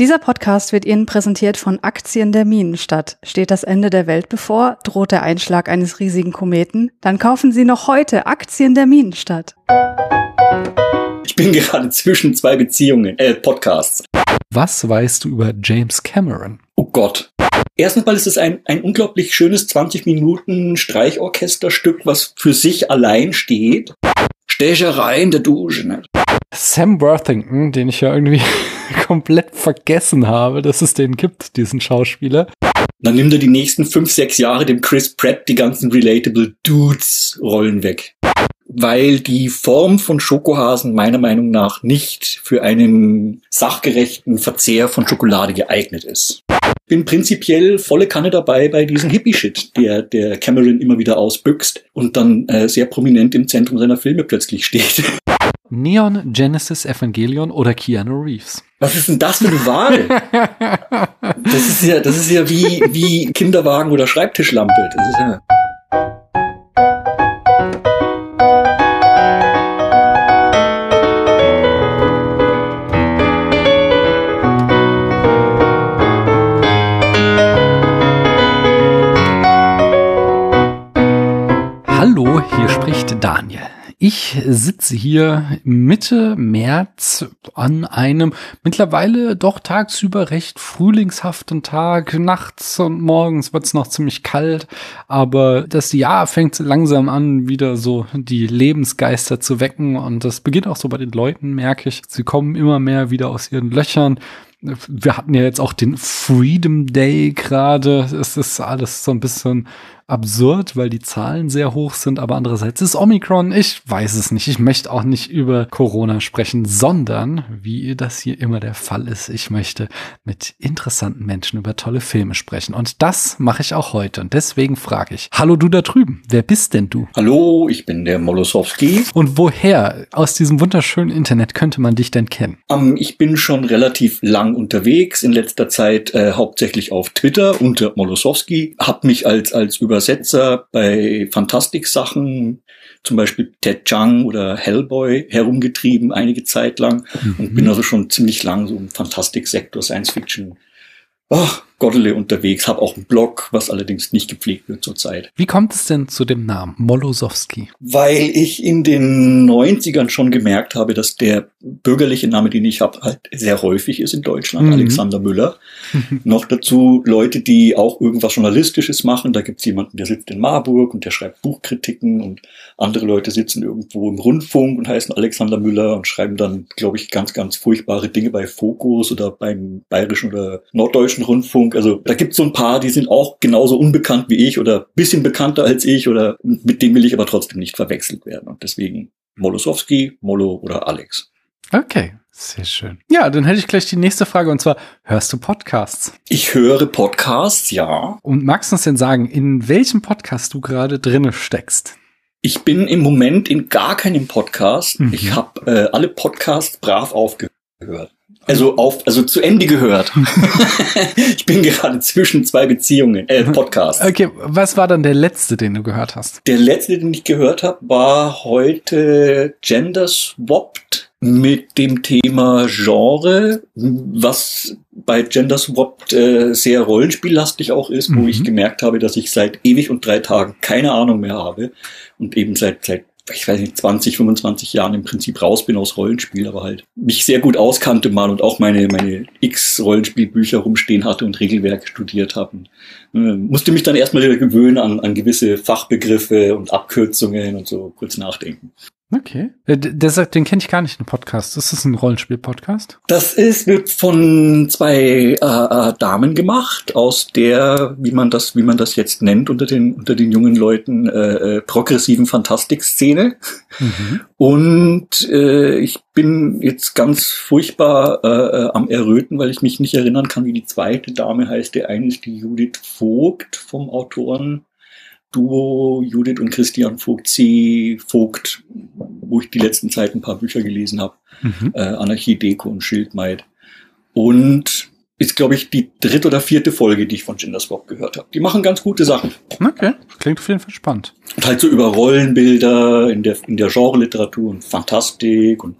Dieser Podcast wird Ihnen präsentiert von Aktien der Minenstadt. Steht das Ende der Welt bevor? Droht der Einschlag eines riesigen Kometen? Dann kaufen Sie noch heute Aktien der Minenstadt. Ich bin gerade zwischen zwei Beziehungen, äh, Podcasts. Was weißt du über James Cameron? Oh Gott. Erstens mal ist es ein, ein unglaublich schönes 20 Minuten Streichorchesterstück, was für sich allein steht. Stecherei in der Dusche. Ne? Sam Worthington, den ich ja irgendwie komplett vergessen habe, dass es den gibt, diesen Schauspieler. Dann nimmt er die nächsten fünf, sechs Jahre dem Chris Pratt die ganzen relatable Dudes Rollen weg. Weil die Form von Schokohasen meiner Meinung nach nicht für einen sachgerechten Verzehr von Schokolade geeignet ist. Bin prinzipiell volle Kanne dabei bei diesem Hippie-Shit, der, der Cameron immer wieder ausbüchst und dann äh, sehr prominent im Zentrum seiner Filme plötzlich steht. Neon Genesis Evangelion oder Keanu Reeves? Was ist denn das für eine Wahl? das ist ja, das ist ja wie, wie Kinderwagen oder Schreibtischlampe. Das ist ja Hallo, hier spricht Daniel. Ich sitze hier Mitte März an einem mittlerweile doch tagsüber recht frühlingshaften Tag. Nachts und morgens wird es noch ziemlich kalt, aber das Jahr fängt langsam an, wieder so die Lebensgeister zu wecken und das beginnt auch so bei den Leuten, merke ich. Sie kommen immer mehr wieder aus ihren Löchern wir hatten ja jetzt auch den Freedom Day gerade. Es ist alles so ein bisschen absurd, weil die Zahlen sehr hoch sind, aber andererseits ist Omikron, ich weiß es nicht. Ich möchte auch nicht über Corona sprechen, sondern, wie das hier immer der Fall ist, ich möchte mit interessanten Menschen über tolle Filme sprechen. Und das mache ich auch heute. Und deswegen frage ich, hallo du da drüben, wer bist denn du? Hallo, ich bin der Molosowski. Und woher aus diesem wunderschönen Internet könnte man dich denn kennen? Um, ähm, ich bin schon relativ lang unterwegs, in letzter Zeit äh, hauptsächlich auf Twitter unter Molosowski, habe mich als, als über Übersetzer bei Fantastik-Sachen, zum Beispiel Ted Chang oder Hellboy herumgetrieben einige Zeit lang mhm. und bin also schon ziemlich lang so im Fantastik-Sektor, Science-Fiction oh, Gottele unterwegs, habe auch einen Blog, was allerdings nicht gepflegt wird zurzeit. Wie kommt es denn zu dem Namen Molosowski? Weil ich in den 90ern schon gemerkt habe, dass der bürgerliche Name, den ich habe, halt sehr häufig ist in Deutschland, mhm. Alexander Müller. Noch dazu Leute, die auch irgendwas Journalistisches machen. Da gibt's jemanden, der sitzt in Marburg und der schreibt Buchkritiken und andere Leute sitzen irgendwo im Rundfunk und heißen Alexander Müller und schreiben dann, glaube ich, ganz, ganz furchtbare Dinge bei Fokus oder beim Bayerischen oder Norddeutschen Rundfunk also da gibt es so ein paar, die sind auch genauso unbekannt wie ich oder bisschen bekannter als ich oder mit denen will ich aber trotzdem nicht verwechselt werden. Und deswegen Molosowski, Molo oder Alex. Okay, sehr schön. Ja, dann hätte ich gleich die nächste Frage und zwar, hörst du Podcasts? Ich höre Podcasts, ja. Und magst du uns denn sagen, in welchem Podcast du gerade drinne steckst? Ich bin im Moment in gar keinem Podcast. Mhm. Ich habe äh, alle Podcasts brav aufgehört. Also auf, also zu Ende gehört. ich bin gerade zwischen zwei Beziehungen, äh, Podcasts. Okay, was war dann der letzte, den du gehört hast? Der letzte, den ich gehört habe, war heute Gender Swapped mit dem Thema Genre, was bei Gender Swapped äh, sehr rollenspiellastig auch ist, mhm. wo ich gemerkt habe, dass ich seit ewig und drei Tagen keine Ahnung mehr habe und eben seit, seit ich weiß nicht, 20, 25 Jahren im Prinzip raus bin aus Rollenspiel, aber halt mich sehr gut auskannte mal und auch meine, meine x Rollenspielbücher rumstehen hatte und Regelwerke studiert habe. Äh, musste mich dann erstmal wieder gewöhnen an, an gewisse Fachbegriffe und Abkürzungen und so kurz nachdenken. Okay. Äh, Deshalb, den kenne ich gar nicht, den Podcast. Ist das ein Rollenspiel-Podcast? Das ist, wird von zwei äh, äh, Damen gemacht, aus der, wie man das, wie man das jetzt nennt, unter den, unter den jungen Leuten, äh, äh, progressiven Fantastik-Szene. Mhm. Und äh, ich bin jetzt ganz furchtbar äh, am Erröten, weil ich mich nicht erinnern kann, wie die zweite Dame heißt. Der eine ist die Judith Vogt vom Autoren Duo Judith und Christian Vogt C. Vogt, wo ich die letzten Zeit ein paar Bücher gelesen habe. Mhm. Äh, Anarchie, Deko und Schildmaid. Und ist, glaube ich, die dritte oder vierte Folge, die ich von Genderswap gehört habe. Die machen ganz gute Sachen. Okay, klingt auf jeden Fall spannend. Und halt so über Rollenbilder in der, in der Genre-Literatur und Fantastik und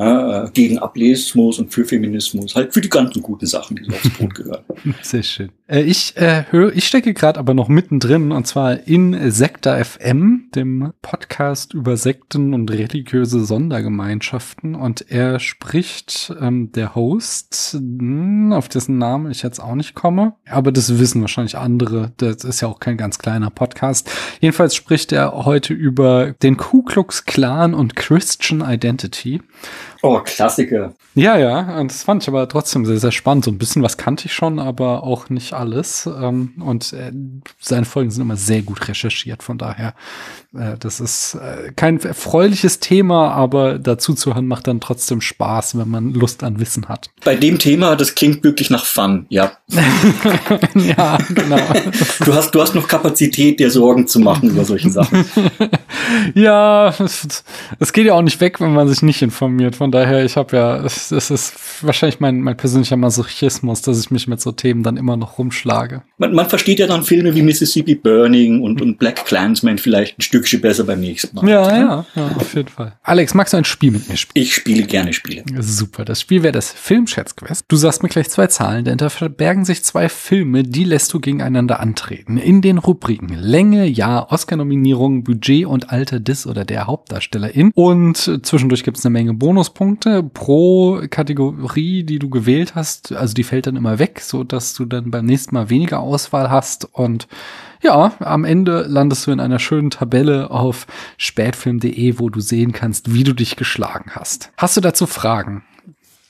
äh, gegen Ableismus und für Feminismus, halt für die ganzen guten Sachen, die so aufs Brot gehören. Sehr schön. Äh, ich äh, höre, ich stecke gerade aber noch mittendrin und zwar in Sekta FM, dem Podcast über Sekten und religiöse Sondergemeinschaften und er spricht ähm, der Host, mh, hm, auf dessen Namen ich jetzt auch nicht komme, aber das wissen wahrscheinlich andere. Das ist ja auch kein ganz kleiner Podcast. Jedenfalls spricht er heute über den Ku Klux Klan und Christian Identity. Oh, Klassiker. Ja, ja, das fand ich aber trotzdem sehr, sehr spannend. So ein bisschen was kannte ich schon, aber auch nicht alles. Ähm, und äh, seine Folgen sind immer sehr gut recherchiert, von daher, äh, das ist äh, kein erfreuliches Thema, aber dazu zu hören macht dann trotzdem Spaß, wenn man Lust an Wissen hat. Bei dem Thema, das klingt wirklich nach Fun, ja. ja, genau. Du hast, du hast noch Kapazität, dir Sorgen zu machen über solche Sachen. ja, es, es geht ja auch nicht weg, wenn man sich nicht informiert. Von daher, ich habe ja, es, es ist wahrscheinlich mein, mein persönlicher Masochismus, dass ich mich mit so Themen dann immer noch rumschlage. Man, man versteht ja dann Filme wie Mississippi Burning und, und Black Clansman vielleicht ein Stückchen besser beim nächsten Mal. Ja, ja, ja, auf jeden Fall. Alex, magst du ein Spiel mit mir spielen? Ich spiele gerne Spiele. Super. Das Spiel wäre das Filmschätzquest. Du sagst mir gleich zwei Zahlen, denn da verbergen sich zwei Filme, die lässt du gegeneinander antreten. In den Rubriken Länge, Jahr, Oscar-Nominierung, Budget und Alter des oder der Hauptdarstellerin. Und zwischendurch gibt es eine Menge Bonuspunkte pro Kategorie, die du gewählt hast. Also die fällt dann immer weg, so dass du dann beim nächsten Mal weniger Auswahl hast und ja, am Ende landest du in einer schönen Tabelle auf spätfilm.de, wo du sehen kannst, wie du dich geschlagen hast. Hast du dazu Fragen?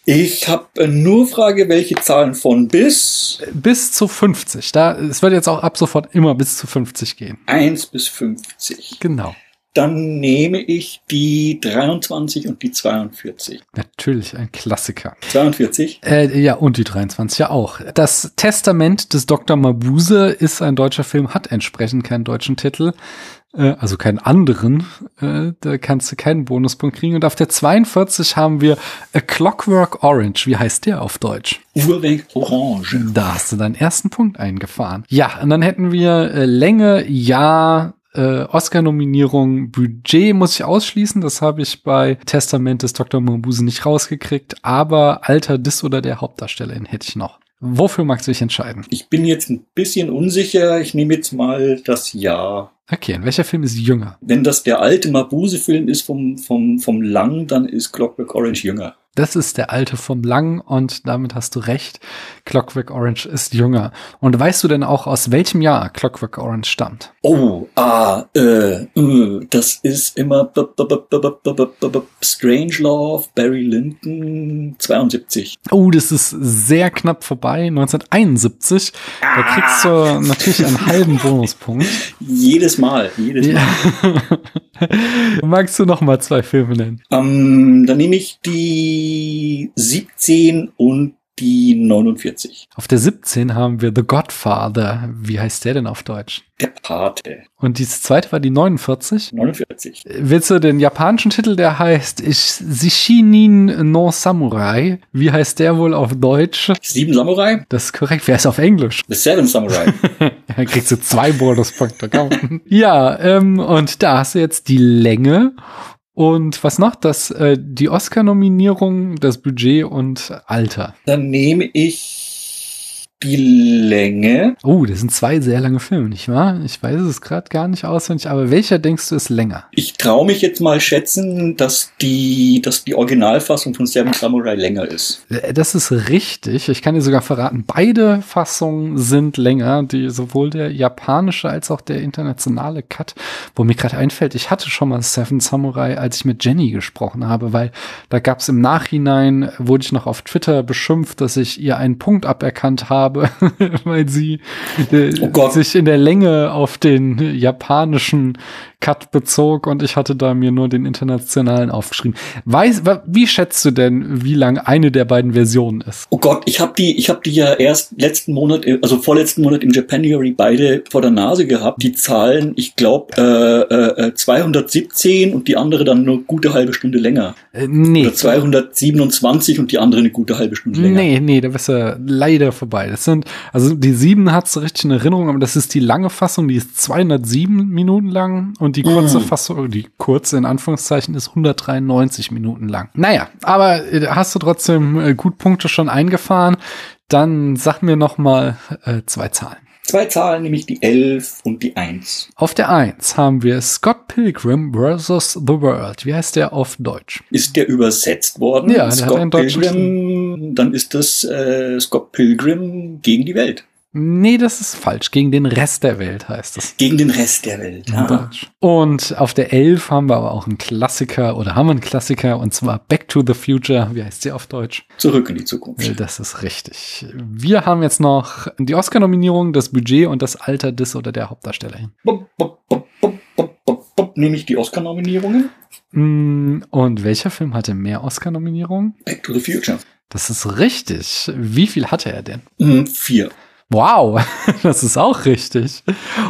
Ich habe äh, nur Frage, welche Zahlen von bis? Bis zu 50. Da, es wird jetzt auch ab sofort immer bis zu 50 gehen. 1 bis 50. Genau. Dann nehme ich die 23 und die 42. Natürlich, ein Klassiker. 42? Äh, ja, und die 23 ja auch. Das Testament des Dr. Mabuse ist ein deutscher Film, hat entsprechend keinen deutschen Titel. Äh, also keinen anderen. Äh, da kannst du keinen Bonuspunkt kriegen. Und auf der 42 haben wir A Clockwork Orange. Wie heißt der auf Deutsch? Uhrwerk Orange. Da hast du deinen ersten Punkt eingefahren. Ja, und dann hätten wir äh, Länge, Jahr, äh, Oscar-Nominierung Budget muss ich ausschließen. Das habe ich bei Testament des Dr. Mabuse nicht rausgekriegt. Aber Alter des oder der Hauptdarstellerin hätte ich noch. Wofür magst du dich entscheiden? Ich bin jetzt ein bisschen unsicher. Ich nehme jetzt mal das Jahr. Okay, und welcher Film ist jünger? Wenn das der alte Mabuse-Film ist vom, vom, vom Lang, dann ist Clockwork Orange jünger. Das ist der alte vom Lang und damit hast du recht. Clockwork Orange ist jünger. Und weißt du denn auch, aus welchem Jahr Clockwork Orange stammt? Oh, ah, äh, äh das ist immer b -b -b Strange Love, Barry Lyndon, 72. Oh, das ist sehr knapp vorbei, 1971. Ah. Da kriegst du natürlich einen halben Bonuspunkt. Jedes Mal, jedes Mal. Ja. Magst du noch mal zwei Filme nennen? Um, ähm, dann nehme ich die 17 und die 49. Auf der 17 haben wir The Godfather. Wie heißt der denn auf Deutsch? Der Pate. Und die zweite war die 49? 49. Willst du den japanischen Titel, der heißt Sishinin no Samurai? Wie heißt der wohl auf Deutsch? Sieben Samurai? Das ist korrekt. Wer ist auf Englisch? The Seven Samurai. Dann kriegst du zwei Bonuspunkte. ja, ähm, und da hast du jetzt die Länge und was noch? Das, äh, die Oscar-Nominierung, das Budget und Alter. Dann nehme ich die Länge. Oh, das sind zwei sehr lange Filme, nicht wahr? Ich weiß es gerade gar nicht auswendig, aber welcher denkst du ist länger? Ich traue mich jetzt mal schätzen, dass die, dass die Originalfassung von Seven Samurai länger ist. Äh, das ist richtig. Ich kann dir sogar verraten, beide Fassungen sind länger. Die, sowohl der japanische als auch der internationale Cut. Wo mir gerade einfällt, ich hatte schon mal Seven Samurai, als ich mit Jenny gesprochen habe, weil da gab es im Nachhinein, wurde ich noch auf Twitter beschimpft, dass ich ihr einen Punkt aberkannt habe habe, weil sie äh, oh sich in der Länge auf den japanischen Cut bezog und ich hatte da mir nur den internationalen aufgeschrieben. Weiß, wie schätzt du denn, wie lang eine der beiden Versionen ist? Oh Gott, ich habe die, ich habe die ja erst letzten Monat, also vorletzten Monat im Japanuary beide vor der Nase gehabt. Die Zahlen, ich glaube, äh, äh, 217 und die andere dann nur gute halbe Stunde länger. Äh, nee. Oder 227 und die andere eine gute halbe Stunde länger. Nee, nee, da bist du leider vorbei. Das sind, also die sieben hat's so richtig in Erinnerung, aber das ist die lange Fassung, die ist 207 Minuten lang und die kurze Mm. Fassung, die kurze in Anführungszeichen, ist 193 Minuten lang. Naja, aber äh, hast du trotzdem äh, gut Punkte schon eingefahren. Dann sag mir noch mal äh, zwei Zahlen. Zwei Zahlen, nämlich die 11 und die 1. Auf der Eins haben wir Scott Pilgrim vs. The World. Wie heißt der auf Deutsch? Ist der übersetzt worden? Ja, der hat einen Pilgrim, dann ist das äh, Scott Pilgrim gegen die Welt. Nee, das ist falsch. Gegen den Rest der Welt heißt es. Gegen den Rest der Welt. Deutsch. Und auf der 11 haben wir aber auch einen Klassiker oder haben wir einen Klassiker und zwar Back to the Future. Wie heißt sie auf Deutsch? Zurück in die Äh, Zukunft. Das ist richtig. Wir haben jetzt noch die Oscar-Nominierung, das Budget und das Alter des oder der Hauptdarstellerin. Bop, bop, bop, bop. Nämlich die Oscar-Nominierungen. Mm, Und welcher Film hatte mehr Oscar-Nominierungen? Back to the Future. Das ist richtig. Wie viel hatte er denn? Hm, vier. Wow, das ist auch richtig.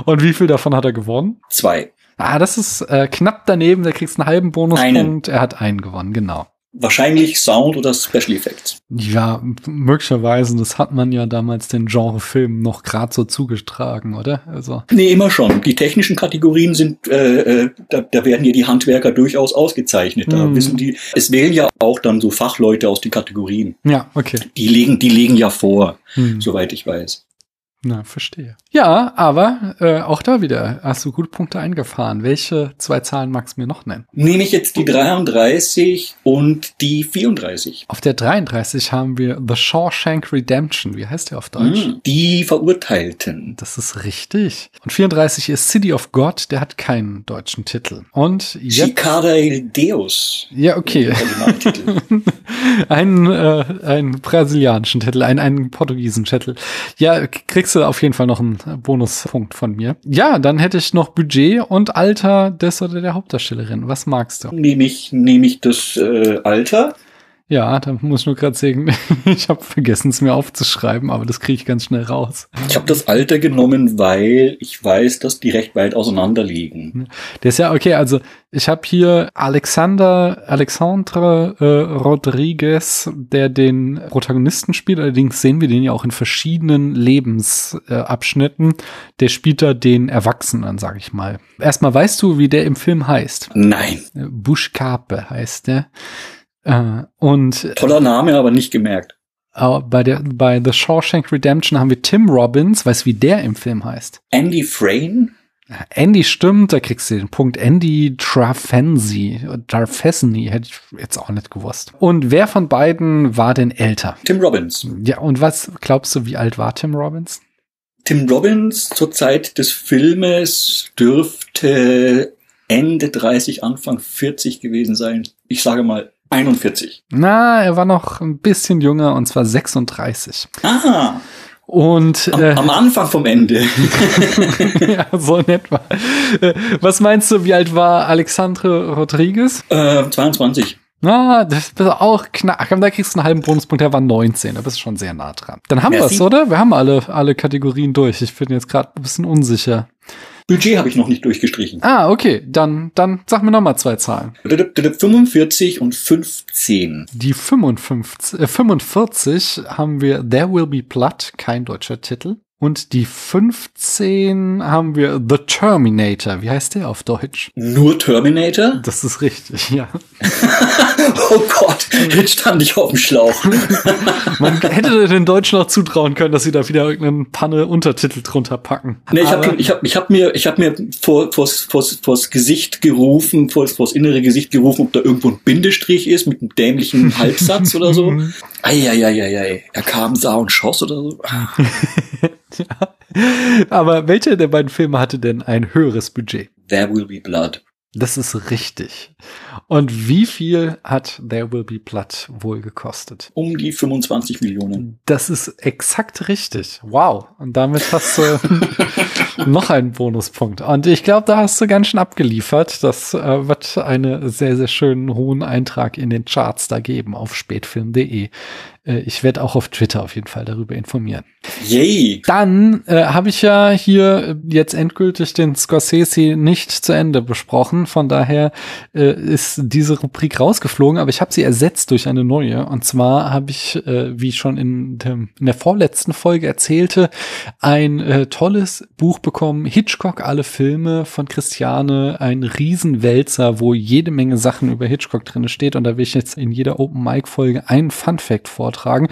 Und wie viel davon hat er gewonnen? Zwei. Ah, das ist äh, knapp daneben. Der kriegst einen halben Bonuspunkt. Einen. Er hat einen gewonnen, genau. Wahrscheinlich Sound oder Special Effects. Ja, möglicherweise, das hat man ja damals den Genrefilmen noch gerade so zugetragen, oder? Also, Nee, immer schon. Die technischen Kategorien sind, äh, äh, da, da werden ja die Handwerker durchaus ausgezeichnet. Da Mhm. wissen die, es wählen ja auch dann so Fachleute aus den Kategorien. ja, okay. Die legen, die legen ja vor, Hm. soweit ich weiß. Na, verstehe. Ja, aber äh, auch da wieder hast du gute Punkte eingefahren. Welche zwei Zahlen magst du mir noch nennen? Nehme ich jetzt die 33 und die 34. Auf der 33 haben wir The Shawshank Redemption. Wie heißt der auf Deutsch? Hm, Die Verurteilten. Das ist richtig. Und 34 ist City of God, der hat keinen deutschen Titel. Und jetzt. Cicada Deus. Ja, okay. Einen, äh, einen brasilianischen Titel, einen, einen portugiesischen Titel. Ja, k- kriegst du auf jeden Fall noch einen Bonuspunkt von mir. Ja, dann hätte ich noch Budget und Alter des oder der Hauptdarstellerin. Was magst du? nehme ich, nehme ich das äh, Alter. Ja, da muss ich nur gerade sagen, ich habe vergessen, es mir aufzuschreiben, aber das kriege ich ganz schnell raus. Ich habe das Alter genommen, weil ich weiß, dass die recht weit auseinander liegen. Der ist ja okay, also ich habe hier Alexander Alexandre äh, Rodriguez, der den Protagonisten spielt. Allerdings sehen wir den ja auch in verschiedenen Lebensabschnitten. Äh, der spielt da den Erwachsenen, sag ich mal. Erstmal weißt du, wie der im Film heißt. Nein. Bushkape heißt der. Äh, und Toller Name, aber nicht gemerkt. äh, bei der bei The Shawshank Redemption haben wir Tim Robbins. Weißt du, wie der im Film heißt? Andy Frayne? Andy stimmt, da kriegst du den Punkt. Andy Trafensi, Darfesny, hätte ich jetzt auch nicht gewusst. Und wer von beiden war denn älter? Tim Robbins. Ja, und was glaubst du, wie alt war Tim Robbins? Tim Robbins zur Zeit des Filmes dürfte Ende 30, Anfang 40 gewesen sein. Ich sage mal 41. Na, er war noch ein bisschen jünger und zwar 36. Ah, Und am, äh, am Anfang vom Ende. ja, so in etwa. Äh, was meinst du, wie alt war Alexandre Rodriguez? äh, 22. Na, das ist auch knapp. Da kriegst du einen halben Bonuspunkt, der war 19. Da bist du schon sehr nah dran. Dann haben wir es, oder? Wir haben alle, alle Kategorien durch. Ich bin jetzt gerade ein bisschen unsicher. Budget habe ich noch nicht durchgestrichen. Ah, okay. Dann, dann sag mir noch mal zwei Zahlen. 45 und 15. Die 55, äh, 45 haben wir There Will Be Blood, kein deutscher Titel. Und die 15 haben wir The Terminator. Wie heißt der auf Deutsch? Nur Terminator? Das ist richtig, ja. Oh Gott, jetzt stand ich auf dem Schlauch. Man hätte den Deutschen auch zutrauen können, dass sie da wieder irgendeinen Panne-Untertitel drunter packen. Nee, ich habe ich hab, ich hab mir, ich hab mir vor, vors, vors, vors Gesicht gerufen, vors, vors innere Gesicht gerufen, ob da irgendwo ein Bindestrich ist mit einem dämlichen Halbsatz oder so. Eieieiei, er kam, sah und schoss oder so. Ah, Aber welcher der beiden Filme hatte denn ein höheres Budget? There will be blood. Das ist richtig. Und wie viel hat There Will Be Blood wohl gekostet? Um die 25 Millionen. Das ist exakt richtig. Wow. Und damit hast du noch einen Bonuspunkt. Und ich glaube, da hast du ganz schön abgeliefert. Das äh, wird einen sehr, sehr schönen hohen Eintrag in den Charts da geben auf spätfilm.de. Äh, ich werde auch auf Twitter auf jeden Fall darüber informieren. Yay! Dann äh, habe ich ja hier jetzt endgültig den Scorsese nicht zu Ende besprochen. Von daher äh, ist diese Rubrik rausgeflogen, aber ich habe sie ersetzt durch eine neue. Und zwar habe ich, äh, wie ich schon in, dem, in der vorletzten Folge erzählte, ein äh, tolles Buch bekommen. Hitchcock, alle Filme von Christiane, ein Riesenwälzer, wo jede Menge Sachen über Hitchcock drin steht. Und da will ich jetzt in jeder Open Mic Folge einen Fun Fact vortragen.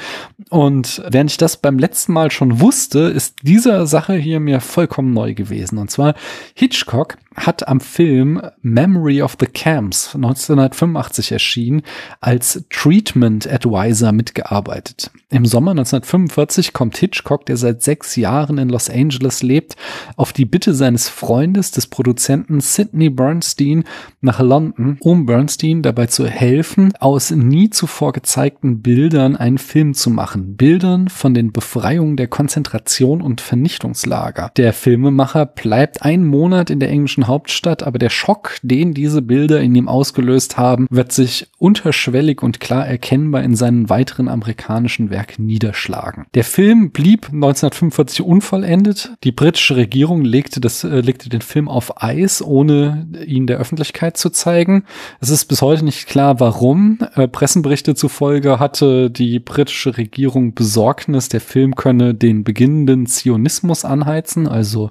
Und während ich das beim letzten Mal schon wusste, ist diese Sache hier mir vollkommen neu gewesen. Und zwar Hitchcock hat am Film Memory of the Camps 1985 erschienen als Treatment Advisor mitgearbeitet. Im Sommer 1945 kommt Hitchcock, der seit sechs Jahren in Los Angeles lebt, auf die Bitte seines Freundes, des Produzenten Sidney Bernstein, nach London, um Bernstein dabei zu helfen, aus nie zuvor gezeigten Bildern einen Film zu machen. Bildern von den Befreiungen der Konzentration und Vernichtungslager. Der Filmemacher bleibt einen Monat in der englischen Hauptstadt, aber der Schock, den diese Bilder in ihm ausgelöst haben, wird sich unterschwellig und klar erkennbar in seinen weiteren amerikanischen Werken niederschlagen. Der Film blieb 1945 unvollendet. Die britische Regierung legte, das, äh, legte den Film auf Eis, ohne ihn der Öffentlichkeit zu zeigen. Es ist bis heute nicht klar, warum. Äh, Pressenberichte zufolge hatte die britische Regierung Besorgnis, der Film könne den beginnenden Zionismus anheizen, also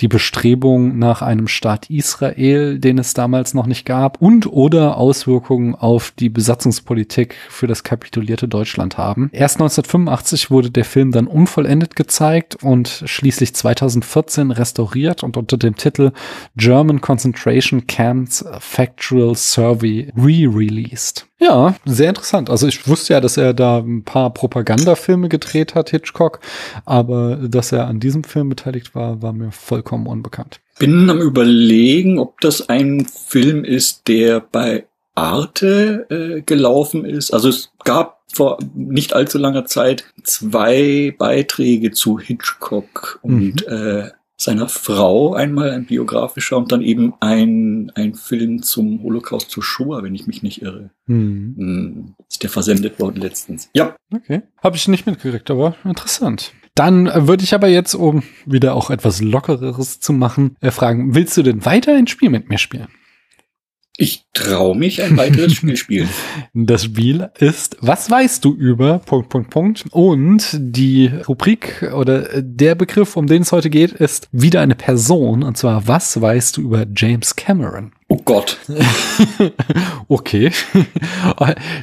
die Bestrebung nach einem Staat Staat Israel, den es damals noch nicht gab, und oder Auswirkungen auf die Besatzungspolitik für das kapitulierte Deutschland haben. Erst 1985 wurde der Film dann unvollendet gezeigt und schließlich 2014 restauriert und unter dem Titel German Concentration Camps Factual Survey re-released. Ja, sehr interessant. Also ich wusste ja, dass er da ein paar Propagandafilme gedreht hat, Hitchcock, aber dass er an diesem Film beteiligt war, war mir vollkommen unbekannt. Bin am überlegen, ob das ein Film ist, der bei Arte äh, gelaufen ist. Also es gab vor nicht allzu langer Zeit zwei Beiträge zu Hitchcock und mhm. äh, seiner Frau, einmal ein biografischer und dann eben ein, ein Film zum Holocaust zu Shoah, wenn ich mich nicht irre. Mhm. Hm, ist der versendet worden letztens. Ja. Okay. Habe ich nicht mitgekriegt, aber interessant. Dann würde ich aber jetzt, um wieder auch etwas Lockereres zu machen, äh, fragen, willst du denn weiter ein Spiel mit mir spielen? Ich traue mich ein weiteres Spiel spielen. Das Spiel ist, was weißt du über Punkt, Punkt, Punkt. Und die Rubrik oder der Begriff, um den es heute geht, ist wieder eine Person. Und zwar, was weißt du über James Cameron? Oh Gott. okay.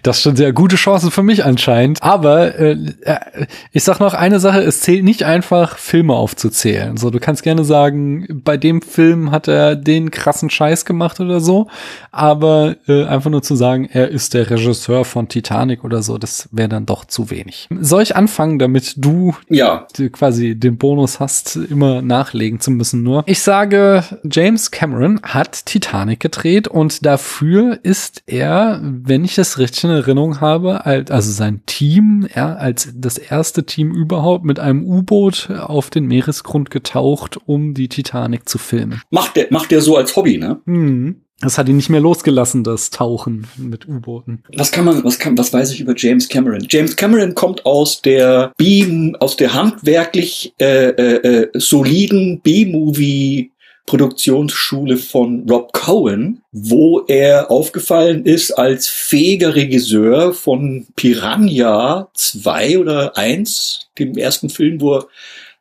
Das ist schon sehr gute Chancen für mich anscheinend. Aber äh, äh, ich sag noch eine Sache, es zählt nicht einfach, Filme aufzuzählen. So, du kannst gerne sagen, bei dem Film hat er den krassen Scheiß gemacht oder so. Aber äh, einfach nur zu sagen, er ist der Regisseur von Titanic oder so, das wäre dann doch zu wenig. Soll ich anfangen, damit du ja. quasi den Bonus hast, immer nachlegen zu müssen nur? Ich sage, James Cameron hat Titanic Titanic gedreht und dafür ist er, wenn ich das richtig in Erinnerung habe, also sein Team, er als das erste Team überhaupt mit einem U-Boot auf den Meeresgrund getaucht, um die Titanic zu filmen. Macht der, macht der so als Hobby, ne? Mhm. Das hat ihn nicht mehr losgelassen, das Tauchen mit U-Booten. Was kann man, was kann, was weiß ich über James Cameron? James Cameron kommt aus der B, aus der handwerklich äh, äh, äh soliden B-Movie Produktionsschule von Rob Cohen, wo er aufgefallen ist als fähiger Regisseur von Piranha 2 oder 1, dem ersten Film, wo er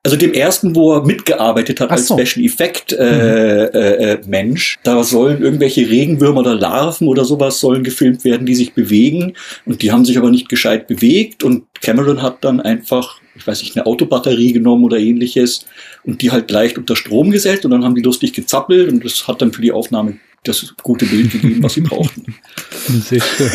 also dem ersten, wo er mitgearbeitet hat als so. Special Effect äh, mhm. äh, äh, Mensch. Da sollen irgendwelche Regenwürmer oder Larven oder sowas sollen gefilmt werden, die sich bewegen. Und die haben sich aber nicht gescheit bewegt. Und Cameron hat dann einfach ich weiß nicht, eine Autobatterie genommen oder ähnliches und die halt leicht unter Strom gesetzt und dann haben die lustig gezappelt und das hat dann für die Aufnahme das gute Bild gegeben, was sie brauchten. Sehr schön.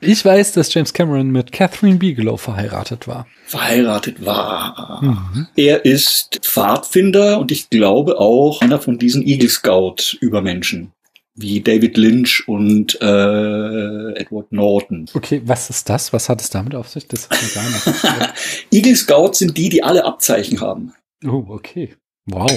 Ich weiß, dass James Cameron mit Catherine Bigelow verheiratet war. Verheiratet war. Mhm. Er ist Pfadfinder und ich glaube auch einer von diesen Eagle Scout Übermenschen wie David Lynch und äh, Edward Norton. Okay, was ist das? Was hat es damit auf sich? Das hat gar nicht. Eagle Scouts sind die, die alle Abzeichen haben. Oh, okay. Wow.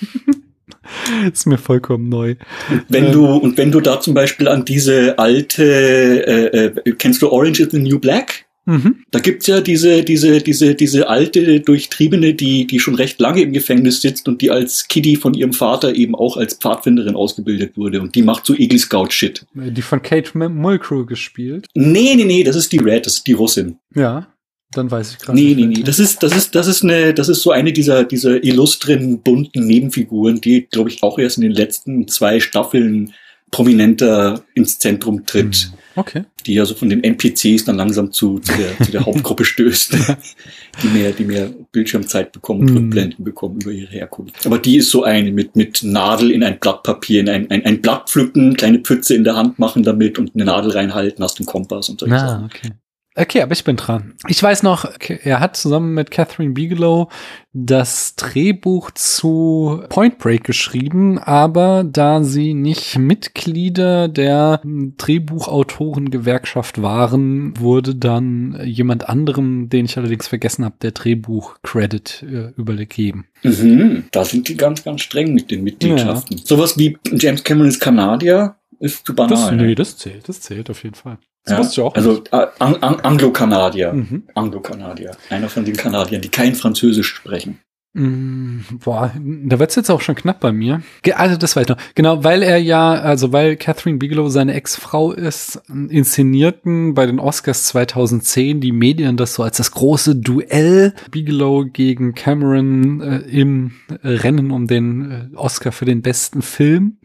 ist mir vollkommen neu. Und wenn ähm, du und wenn du da zum Beispiel an diese alte, äh, äh, kennst du Orange is the New Black? Mhm. Da gibt's ja diese, diese, diese, diese alte, durchtriebene, die, die schon recht lange im Gefängnis sitzt und die als Kitty von ihrem Vater eben auch als Pfadfinderin ausgebildet wurde. Und die macht so Eagle Scout-Shit. Die von Kate Mulcrew gespielt? Nee, nee, nee, das ist die Red, das ist die Russin. Ja. Dann weiß ich gerade. Nee, nee, nee. Das ist, das ist, das ist eine, das ist so eine dieser, dieser illustren, bunten Nebenfiguren, die, glaube ich, auch erst in den letzten zwei Staffeln prominenter ins Zentrum tritt. Hm. Okay. Die ja so von den NPCs dann langsam zu, zu, der, zu der Hauptgruppe stößt, die mehr, die mehr Bildschirmzeit bekommen und mm. Rückblenden bekommen über ihre Herkunft. Aber die ist so eine mit, mit Nadel in ein Blatt Papier, in ein, ein, ein Blatt pflücken, kleine Pfütze in der Hand machen damit und eine Nadel reinhalten, hast einen Kompass und solche ah, Sachen. Okay. Okay, aber ich bin dran. Ich weiß noch, er hat zusammen mit Catherine Bigelow das Drehbuch zu Point Break geschrieben, aber da sie nicht Mitglieder der Drehbuchautorengewerkschaft waren, wurde dann jemand anderem, den ich allerdings vergessen habe, der Drehbuch-Credit äh, übergeben. Mhm, da sind die ganz, ganz streng mit den Mitgliedschaften. Ja. Sowas wie James Cameron ist Kanadier, ist zu banal. Das, nee, ne? das zählt, das zählt auf jeden Fall. Das ja, wusste ich auch. Also äh, Ang Ang Anglo-Kanadier. Mhm. Anglo-Kanadier. Einer von den Kanadiern, die kein Französisch sprechen. Mm, boah, da wird's jetzt auch schon knapp bei mir. Also das weiß ich noch. Genau, weil er ja, also weil Catherine Bigelow seine Ex-Frau ist, inszenierten bei den Oscars 2010 die Medien das so als das große Duell Bigelow gegen Cameron äh, im Rennen um den äh, Oscar für den besten Film.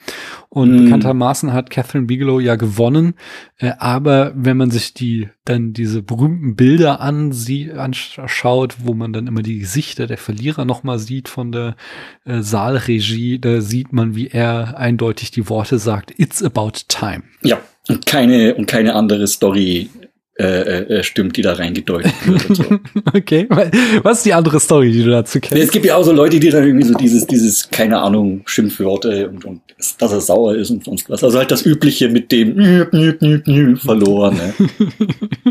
Und mm. bekanntermaßen hat Catherine Bigelow ja gewonnen. Äh, aber wenn man sich die dann diese berühmten Bilder an sie anschaut, wo man dann immer die Gesichter der Verlierer nochmal sieht von der äh, Saalregie, da sieht man, wie er eindeutig die Worte sagt, It's about time. Ja, und keine, und keine andere Story äh, äh, stimmt, die da reingedeutet wird. So. okay, was ist die andere Story, die du dazu kennst? Es gibt ja auch so Leute, die dann irgendwie so dieses, dieses, keine Ahnung, Schimpfwörter und, und dass er sauer ist und sonst was. Also halt das Übliche mit dem verloren. Ne?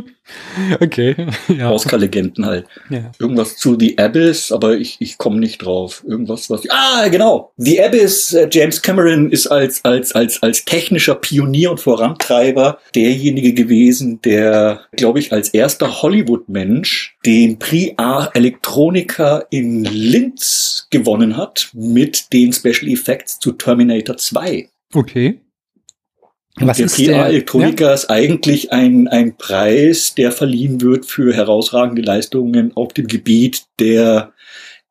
Okay. Ja. Oscar-Legenden halt. Ja. Irgendwas zu The Abyss, aber ich, ich komme nicht drauf. Irgendwas, was. Ah, genau. The Abyss, äh, James Cameron ist als, als, als, als technischer Pionier und Vorantreiber derjenige gewesen, der, glaube ich, als erster Hollywood-Mensch den Prix A Electronica in Linz gewonnen hat mit den Special Effects zu Terminator 2. Okay. Was der PA Elektronika ja? ist eigentlich ein, ein Preis, der verliehen wird für herausragende Leistungen auf dem Gebiet der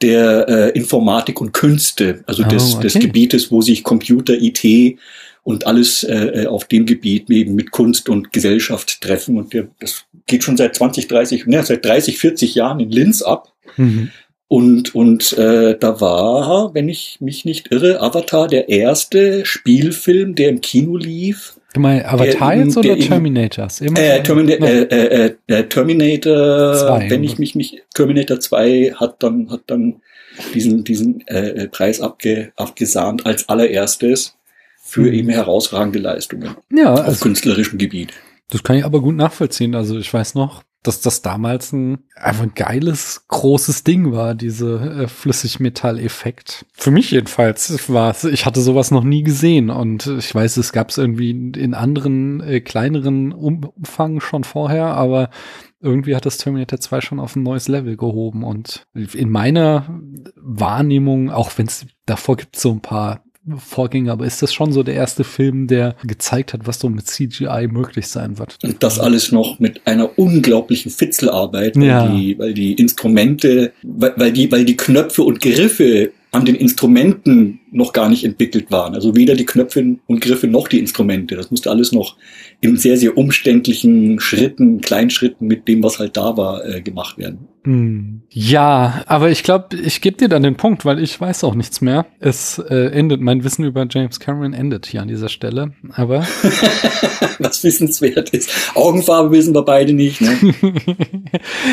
der äh, Informatik und Künste, also oh, des, okay. des Gebietes, wo sich Computer, IT und alles äh, auf dem Gebiet eben mit Kunst und Gesellschaft treffen. Und der, das geht schon seit 20, 30, ne, seit 30, 40 Jahren in Linz ab. Mhm. Und, und äh, da war, wenn ich mich nicht irre, Avatar der erste Spielfilm, der im Kino lief, Du meinst Avatar der, jetzt oder der, Terminators? Äh, Termina äh, äh, äh, Terminator, zwei, wenn ich mich nicht, Terminator 2 hat dann, hat dann diesen, diesen äh, äh, Preis abge, abgesahnt als allererstes für mhm. eben herausragende Leistungen ja, auf also, künstlerischem Gebiet. Das kann ich aber gut nachvollziehen. Also ich weiß noch, dass das damals ein einfach ein geiles, großes Ding war, diese äh, Flüssigmetalleffekt. Für mich jedenfalls war es, ich hatte sowas noch nie gesehen und ich weiß, es gab es irgendwie in anderen, äh, kleineren Umfang schon vorher, aber irgendwie hat das Terminator 2 schon auf ein neues Level gehoben und in meiner Wahrnehmung, auch wenn es davor gibt so ein paar Vorgänger, aber ist das schon so der erste Film, der gezeigt hat, was so mit CGI möglich sein wird? Und das alles noch mit einer unglaublichen Fitzelarbeit, weil, ja. die, weil die Instrumente, weil, weil, die, weil die Knöpfe und Griffe an den Instrumenten noch gar nicht entwickelt waren. Also weder die Knöpfe und Griffe noch die Instrumente. Das musste alles noch in sehr, sehr umständlichen Schritten, Kleinschritten mit dem, was halt da war, äh, gemacht werden. Hm. Ja, aber ich glaube, ich gebe dir dann den Punkt, weil ich weiß auch nichts mehr. Es äh, endet, mein Wissen über James Cameron endet hier an dieser Stelle. Aber was wissenswert ist. Augenfarbe wissen wir beide nicht. Ne?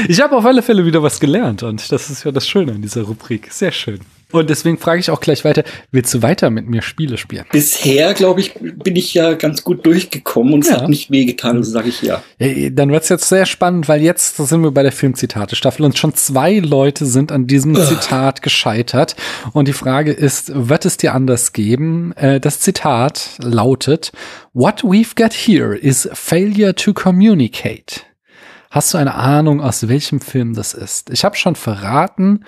ich habe auf alle Fälle wieder was gelernt und das ist ja das Schöne an dieser Rubrik. Sehr schön. Und deswegen frage ich auch gleich weiter, willst du weiter mit mir Spiele spielen? Bisher, glaube ich, bin ich ja ganz gut durchgekommen und es ja. hat nicht wehgetan, also sage ich ja. Dann wird's jetzt sehr spannend, weil jetzt sind wir bei der Filmzitate-Staffel und schon zwei Leute sind an diesem Zitat gescheitert. Und die Frage ist, wird es dir anders geben? Äh, das Zitat lautet, What we've got here is failure to communicate. Hast du eine Ahnung, aus welchem Film das ist? Ich habe schon verraten,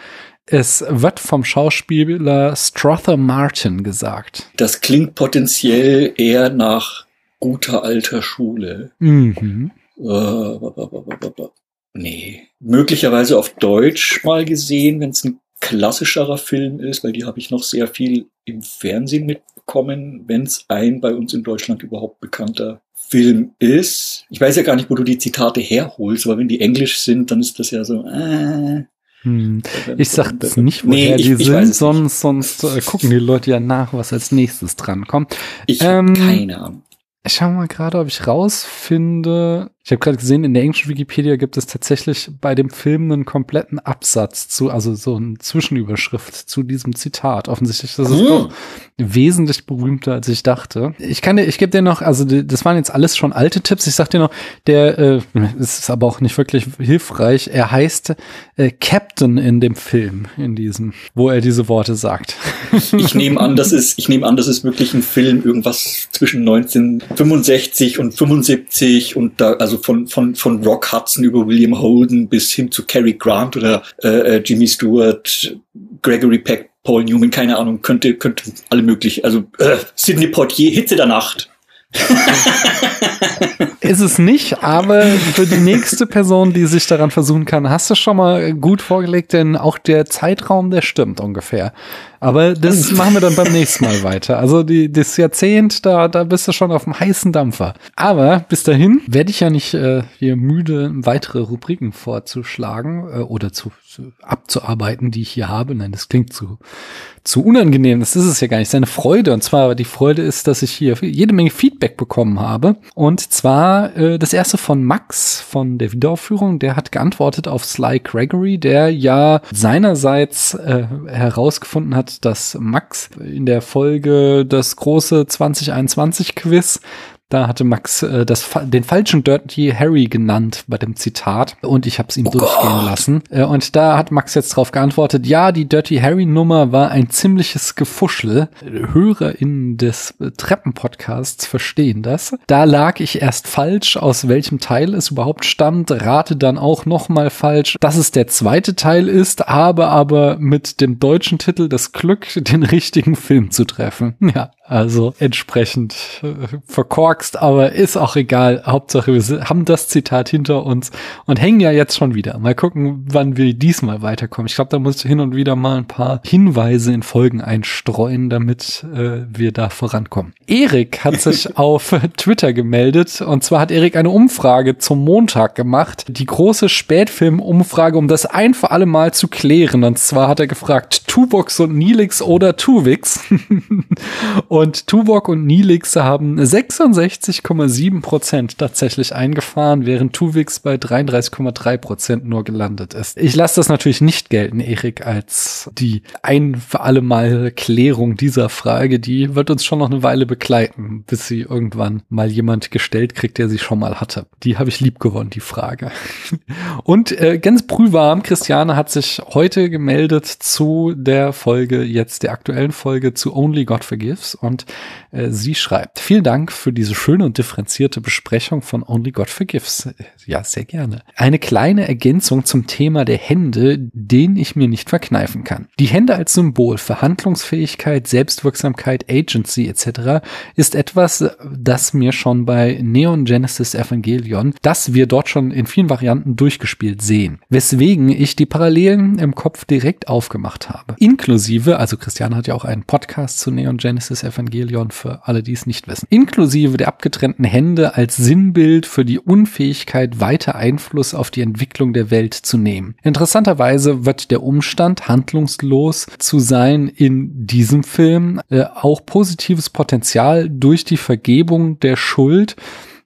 es wird vom Schauspieler Strother Martin gesagt. Das klingt potenziell eher nach guter alter Schule. Mhm. Äh, nee. Möglicherweise auf Deutsch mal gesehen, wenn es ein klassischerer Film ist, weil die habe ich noch sehr viel im Fernsehen mitbekommen, wenn es ein bei uns in Deutschland überhaupt bekannter Film ist. Ich weiß ja gar nicht, wo du die Zitate herholst, aber wenn die englisch sind, dann ist das ja so, äh, hm. Ich sag jetzt nicht, woher nee, ich, die ich sind, sonst, sonst äh, gucken die Leute ja nach, was als nächstes dran kommt. Ich ähm, keine Ahnung. Ich schau mal gerade, ob ich rausfinde, ich habe gerade gesehen, in der englischen Wikipedia gibt es tatsächlich bei dem Film einen kompletten Absatz zu, also so eine Zwischenüberschrift zu diesem Zitat. Offensichtlich ist es doch wesentlich berühmter, als ich dachte. Ich kann dir, ich gebe dir noch, also das waren jetzt alles schon alte Tipps. Ich sag dir noch, der äh, ist aber auch nicht wirklich hilfreich. Er heißt äh, Captain in dem Film, in diesem, wo er diese Worte sagt. Ich nehme an, das ist, ich nehme an, das ist wirklich ein Film, irgendwas zwischen 1965 und 75 und da, also also von, von, von Rock Hudson über William Holden bis hin zu Cary Grant oder äh, äh, Jimmy Stewart, Gregory Peck, Paul Newman, keine Ahnung, könnte, könnte alle möglich. Also äh, Sidney Poitier, Hitze der Nacht. ist es nicht, aber für die nächste Person, die sich daran versuchen kann, hast du schon mal gut vorgelegt, denn auch der Zeitraum, der stimmt ungefähr. Aber das machen wir dann beim nächsten Mal weiter. Also die, das Jahrzehnt, da, da bist du schon auf dem heißen Dampfer. Aber bis dahin werde ich ja nicht äh, hier müde, weitere Rubriken vorzuschlagen äh, oder zu, zu abzuarbeiten, die ich hier habe. Nein, das klingt zu, zu unangenehm. Das ist es ja gar nicht. Seine Freude. Und zwar die Freude ist, dass ich hier jede Menge Feedback bekommen habe. Und zwar äh, das erste von Max von der Wiederaufführung. Der hat geantwortet auf Sly Gregory, der ja seinerseits äh, herausgefunden hat, dass Max in der Folge das große 2021 Quiz da hatte Max äh, das, den falschen Dirty Harry genannt bei dem Zitat und ich habe es ihm oh durchgehen Gott. lassen. Äh, und da hat Max jetzt drauf geantwortet, ja, die Dirty Harry Nummer war ein ziemliches Gefuschel. HörerInnen des Treppenpodcasts verstehen das. Da lag ich erst falsch, aus welchem Teil es überhaupt stammt, rate dann auch nochmal falsch, dass es der zweite Teil ist, habe aber mit dem deutschen Titel das Glück, den richtigen Film zu treffen. Ja, also entsprechend äh, verkorkst, aber ist auch egal. Hauptsache, wir haben das Zitat hinter uns und hängen ja jetzt schon wieder. Mal gucken, wann wir diesmal weiterkommen. Ich glaube, da muss ich hin und wieder mal ein paar Hinweise in Folgen einstreuen, damit äh, wir da vorankommen. Erik hat sich auf Twitter gemeldet und zwar hat Erik eine Umfrage zum Montag gemacht. Die große Spätfilm-Umfrage, um das ein für alle Mal zu klären. Und zwar hat er gefragt, Tuvox und Nilix oder Tuvix? Und Tuvok und Nilix haben 66,7 Prozent tatsächlich eingefahren, während Tuvix bei 33,3 Prozent nur gelandet ist. Ich lasse das natürlich nicht gelten, Erik, als die ein für alle Mal Klärung dieser Frage. Die wird uns schon noch eine Weile begleiten, bis sie irgendwann mal jemand gestellt kriegt, der sie schon mal hatte. Die habe ich lieb gewonnen, die Frage. Und äh, ganz prühwarm, Christiane hat sich heute gemeldet zu der Folge, jetzt der aktuellen Folge zu Only God Forgives und äh, sie schreibt, vielen Dank für diese schöne und differenzierte Besprechung von Only God Forgives. Ja, sehr gerne. Eine kleine Ergänzung zum Thema der Hände, den ich mir nicht verkneifen kann. Die Hände als Symbol für Handlungsfähigkeit, Selbstwirksamkeit, Agency etc. ist etwas, das mir schon bei Neon Genesis Evangelion, das wir dort schon in vielen Varianten durchgespielt sehen. Weswegen ich die Parallelen im Kopf direkt aufgemacht habe. Inklusive, also Christiane hat ja auch einen Podcast zu Neon Genesis Evangelion für alle, die es nicht wissen. Inklusive der abgetrennten Hände als Sinnbild für die Unfähigkeit, weiter Einfluss auf die Entwicklung der Welt zu nehmen. Interessanterweise wird der Umstand, handlungslos zu sein in diesem Film, äh, auch positives Potenzial durch die Vergebung der Schuld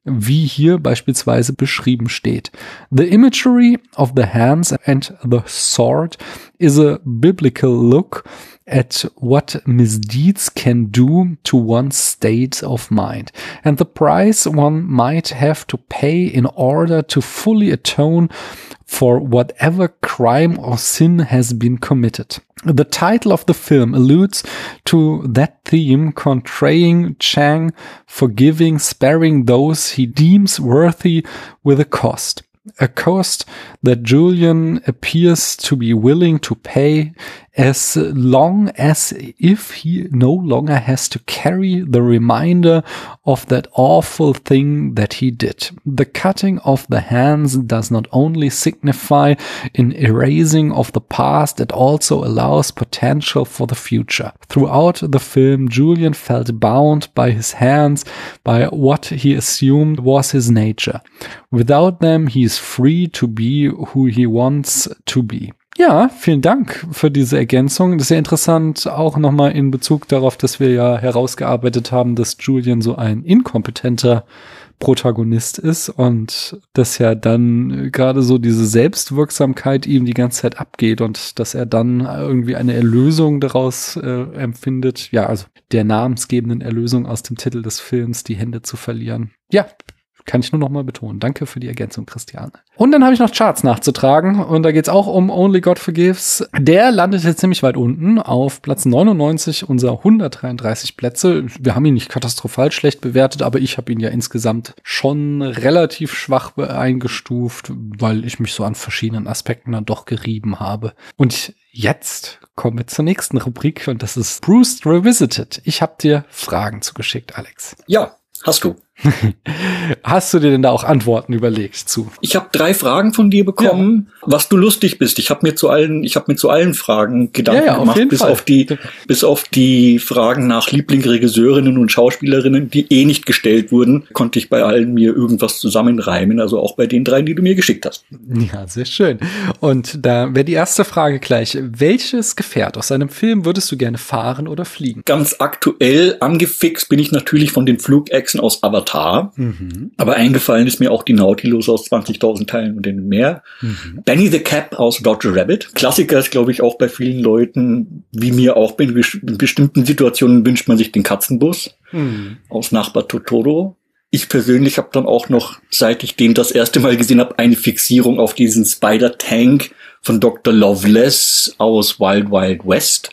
wie hier beispielsweise beschrieben steht. The imagery of the hands and the sword is a biblical look at what misdeeds can do to one's state of mind and the price one might have to pay in order to fully atone for whatever crime or sin has been committed. The title of the film alludes to that theme, contraying Chang, forgiving, sparing those he deems worthy with a cost. a cost that Julian appears to be willing to pay as long as if he no longer has to carry the reminder of that awful thing that he did. The cutting of the hands does not only signify an erasing of the past, it also allows potential for the future. Throughout the film, Julian felt bound by his hands, by what he assumed was his nature. Without them, he is free to be who he wants to be. Ja, vielen Dank für diese Ergänzung. Das ist sehr interessant, auch nochmal in Bezug darauf, dass wir ja herausgearbeitet haben, dass Julian so ein inkompetenter Protagonist ist und dass ja dann gerade so diese Selbstwirksamkeit ihm die ganze Zeit abgeht und dass er dann irgendwie eine Erlösung daraus äh, empfindet. Ja, also der namensgebenden Erlösung aus dem Titel des Films, die Hände zu verlieren. Ja, kann ich nur noch mal betonen. Danke für die Ergänzung, Christiane. Und dann habe ich noch Charts nachzutragen und da geht es auch um Only God Forgives. Der landet jetzt ziemlich weit unten auf Platz 99 unserer 133 Plätze. Wir haben ihn nicht katastrophal schlecht bewertet, aber ich habe ihn ja insgesamt schon relativ schwach eingestuft, weil ich mich so an verschiedenen Aspekten dann doch gerieben habe. Und jetzt kommen wir zur nächsten Rubrik und das ist Bruce Revisited. Ich habe dir Fragen zugeschickt, Alex. Ja, hast du. Hast du dir denn da auch Antworten überlegt zu? Ich habe drei Fragen von dir bekommen, ja. was du lustig bist. Ich habe mir zu allen, ich habe mir zu allen Fragen Gedanken ja, ja, gemacht, auf bis Fall. auf die, bis auf die Fragen nach Lieblingsregisseurinnen und Schauspielerinnen, die eh nicht gestellt wurden, konnte ich bei allen mir irgendwas zusammenreimen. Also auch bei den drei, die du mir geschickt hast. Ja, sehr schön. Und da wäre die erste Frage gleich: Welches Gefährt aus einem Film würdest du gerne fahren oder fliegen? Ganz aktuell angefixt bin ich natürlich von den Flugechsen aus Avatar. Avatar. Mhm. Aber eingefallen ist mir auch die Nautilus aus 20.000 Teilen und den Meer. Mhm. Benny the Cap aus Roger Rabbit. Klassiker ist, glaube ich, auch bei vielen Leuten, wie mir auch in, in bestimmten Situationen wünscht man sich den Katzenbus mhm. aus Nachbar Totoro. Ich persönlich habe dann auch noch, seit ich den das erste Mal gesehen habe, eine Fixierung auf diesen Spider-Tank von Dr. Loveless aus Wild Wild West.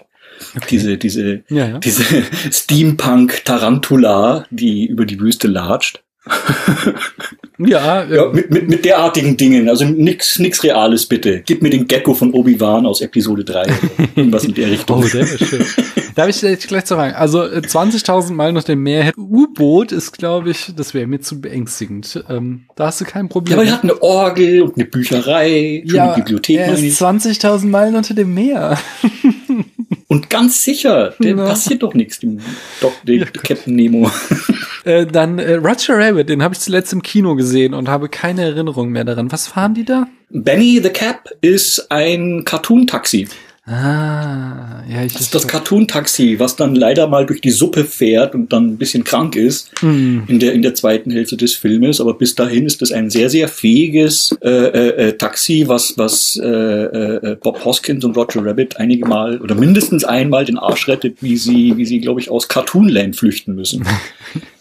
Okay. Diese, diese, ja, ja. diese Steampunk-Tarantula, die über die Wüste latscht. ja, ja mit, mit, mit derartigen Dingen. Also nix, nix Reales bitte. Gib mir den Gecko von Obi-Wan aus Episode 3. Irgendwas in der Richtung. Oh, sehr schön. Darf ich jetzt gleich zu fragen? Also 20.000 äh, Meilen nach dem Meer. U-Boot ist, glaube ich, das wäre mir zu beängstigend. Ähm, da hast du kein Problem. Ja, aber er hat eine Orgel und eine Bücherei, ja, eine Bibliothek. Ist 20.000 Meilen unter dem Meer. Und ganz sicher, der ja. passiert doch nichts, dem, Doc, dem ja. Captain Nemo. Äh, dann äh, Roger Rabbit, den habe ich zuletzt im Kino gesehen und habe keine Erinnerung mehr daran. Was fahren die da? Benny the Cap ist ein Cartoon-Taxi. Ah, ja, ich. Das ist das Cartoon-Taxi, was dann leider mal durch die Suppe fährt und dann ein bisschen krank ist mm. in der in der zweiten Hälfte des Filmes. Aber bis dahin ist es ein sehr sehr fähiges äh, äh, äh, Taxi, was was äh, äh, Bob Hoskins und Roger Rabbit einige Mal oder mindestens einmal den Arsch rettet, wie sie wie sie glaube ich aus Cartoonland flüchten müssen.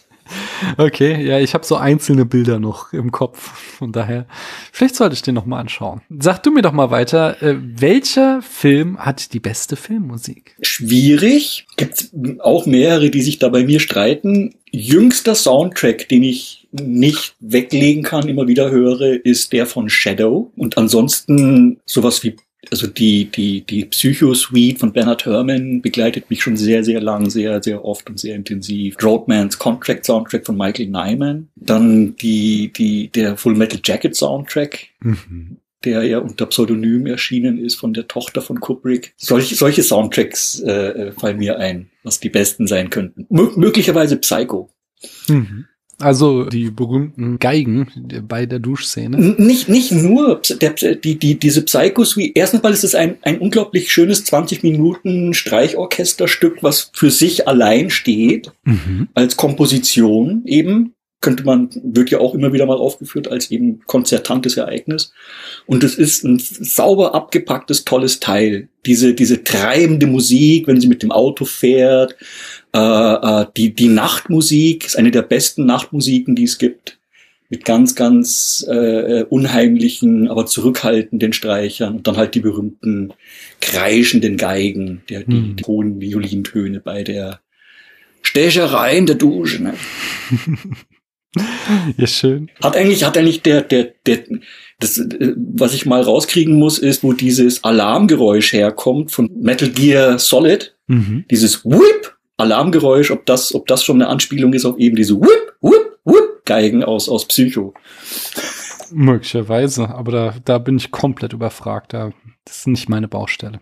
Okay, ja, ich habe so einzelne Bilder noch im Kopf. Von daher, vielleicht sollte ich den noch mal anschauen. Sag du mir doch mal weiter, äh, welcher Film hat die beste Filmmusik? Schwierig. Gibt auch mehrere, die sich da bei mir streiten. Jüngster Soundtrack, den ich nicht weglegen kann, immer wieder höre, ist der von Shadow. Und ansonsten sowas wie also die, die, die Psycho-Suite von Bernard Herrmann begleitet mich schon sehr, sehr lang, sehr, sehr oft und sehr intensiv. Roadmans Contract Soundtrack von Michael Nyman. Dann die, die, der Full Metal Jacket Soundtrack. Mhm. der ja unter Pseudonym erschienen ist von der Tochter von Kubrick. Solche, solche Soundtracks äh, äh fallen mir ein, was die besten sein könnten. M möglicherweise Psycho. Mhm. Also die berühmten Geigen bei der Duschszene. Nicht, nicht nur der, die, die, diese Psychos wie, erstens mal ist es ein, ein unglaublich schönes 20 Minuten Streichorchesterstück, was für sich allein steht, mhm. als Komposition eben. Könnte man, wird ja auch immer wieder mal aufgeführt als eben konzertantes Ereignis. Und es ist ein sauber abgepacktes, tolles Teil. Diese, diese treibende Musik, wenn sie mit dem Auto fährt, äh, äh, die, die Nachtmusik ist eine der besten Nachtmusiken, die es gibt. Mit ganz, ganz äh, unheimlichen, aber zurückhaltenden Streichern und dann halt die berühmten kreischenden Geigen, der, die, hm. die hohen Violintöne bei der Stecherei in der Dusche. Ne? ja, schön. Hat eigentlich, hat eigentlich der, der, der, das, äh, was ich mal rauskriegen muss, ist, wo dieses Alarmgeräusch herkommt von Metal Gear Solid. Mhm. Dieses Whip Alarmgeräusch, ob das, ob das schon eine Anspielung ist auf eben diese Whip, Whip, Whip Geigen aus, aus Psycho. Möglicherweise, aber da, da bin ich komplett überfragt. Da, das ist nicht meine Baustelle.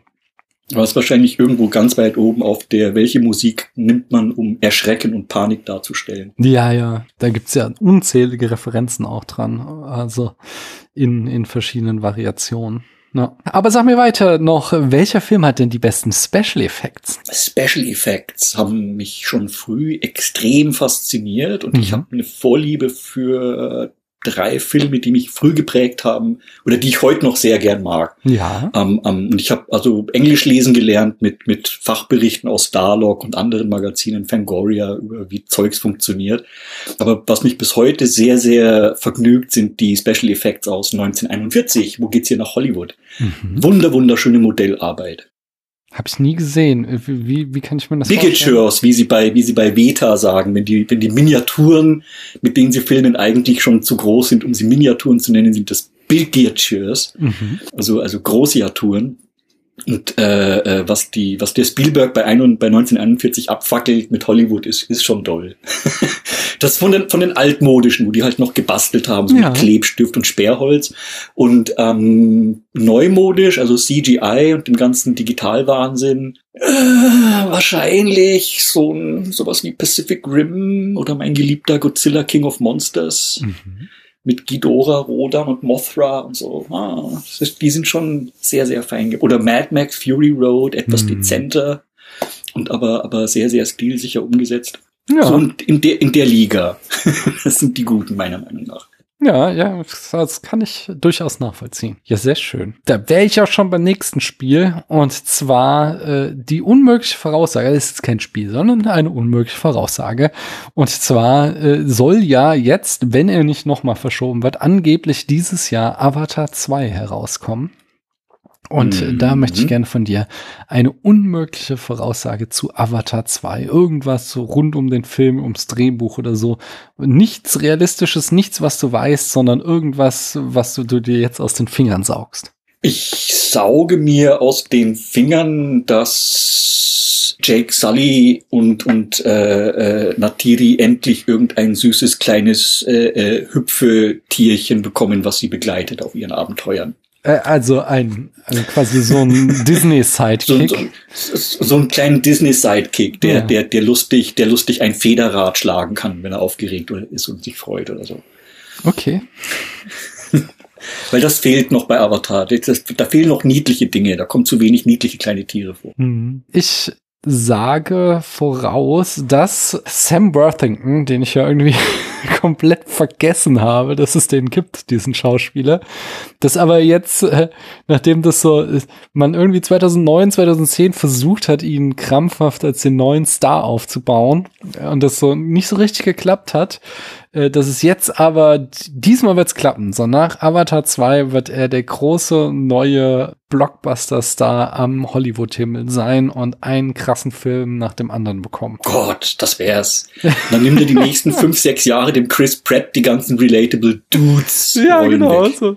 Aber es ist wahrscheinlich irgendwo ganz weit oben auf der, welche Musik nimmt man, um Erschrecken und Panik darzustellen. Ja, ja, da gibt's ja unzählige Referenzen auch dran. Also in, in verschiedenen Variationen. Ja. Aber sag mir weiter noch, welcher Film hat denn die besten Special Effects? Special Effects haben mich schon früh extrem fasziniert und mhm. ich habe eine Vorliebe für drei Filme, die mich früh geprägt haben oder die ich heute noch sehr gern mag. Ja. Ähm, ähm, ich habe also Englisch lesen gelernt mit mit Fachberichten aus Starlog und anderen Magazinen, Fangoria über wie Zeugs funktioniert. Aber was mich bis heute sehr sehr vergnügt, sind die Special Effects aus 1941. Wo geht's hier nach Hollywood? Mhm. Wunder wunderschöne Modellarbeit. Habe ich nie gesehen. Wie, wie kann ich mir das Bigatures, wie sie bei, wie sie bei Veta sagen, wenn die, wenn die Miniaturen, mit denen sie filmen, eigentlich schon zu groß sind, um sie Miniaturen zu nennen, sind das Bigatures. Mhm. Also, also Großiaturen. Und äh, äh, was die, was der Spielberg bei, ein und, bei 1941 abfackelt mit Hollywood ist, ist schon toll. das von den von den altmodischen, wo die halt noch gebastelt haben, so ja. mit Klebstift und Sperrholz. Und ähm, neumodisch, also CGI und dem ganzen Digitalwahnsinn, äh, wahrscheinlich so ein sowas wie Pacific Rim oder mein geliebter Godzilla King of Monsters. Mhm mit Ghidorah, Rodan und Mothra und so. Ah, die sind schon sehr, sehr fein. Oder Mad Max Fury Road, etwas mm. dezenter und aber, aber sehr, sehr stilsicher umgesetzt. Ja. So in der, in der Liga. das sind die Guten, meiner Meinung nach. Ja, ja, das kann ich durchaus nachvollziehen. Ja, sehr schön. Da wäre ich auch schon beim nächsten Spiel und zwar äh, die unmögliche Voraussage. Das ist kein Spiel, sondern eine unmögliche Voraussage. Und zwar äh, soll ja jetzt, wenn er nicht nochmal verschoben wird, angeblich dieses Jahr Avatar 2 herauskommen. Und mhm. da möchte ich gerne von dir eine unmögliche Voraussage zu Avatar 2. Irgendwas so rund um den Film, ums Drehbuch oder so. Nichts Realistisches, nichts, was du weißt, sondern irgendwas, was du, du dir jetzt aus den Fingern saugst. Ich sauge mir aus den Fingern, dass Jake Sully und, und äh, äh, Natiri endlich irgendein süßes kleines äh, äh, Hüpfetierchen bekommen, was sie begleitet auf ihren Abenteuern. Äh, also ein, also quasi so ein Disney-Sidekick. So, so, so, einen kleinen Disney-Sidekick, der, ja. der, der lustig, der lustig ein Federrad schlagen kann, wenn er aufgeregt ist und sich freut oder so. Okay. Weil das fehlt noch bei Avatar. Das, da fehlen noch niedliche Dinge. Da kommen zu wenig niedliche kleine Tiere vor. Mhm. Ich sage voraus, dass Sam Worthington, den ich ja irgendwie komplett vergessen habe, dass es den gibt, diesen Schauspieler, das aber jetzt, äh, nachdem das so, man irgendwie 2009, 2010 versucht hat, ihn krampfhaft als den neuen Star aufzubauen und das so nicht so richtig geklappt hat, äh, dass es jetzt aber, diesmal wird's klappen. So nach Avatar 2 wird er der große neue Blockbuster-Star am Hollywood-Himmel sein und einen krassen Film nach dem anderen bekommen. Gott, das wär's. Dann nimmt er die nächsten fünf, sechs Jahre dem Chris Pratt die ganzen relatable Dudes. Ja, genau. So.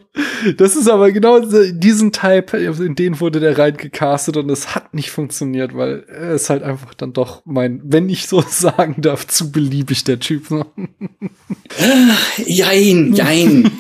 Das ist aber genau diesen Type, in den wurde der reingecastet und es hat nicht funktioniert, weil er ist halt einfach dann doch mein, wenn ich so sagen darf, zu beliebig der Typ. Jein, jein.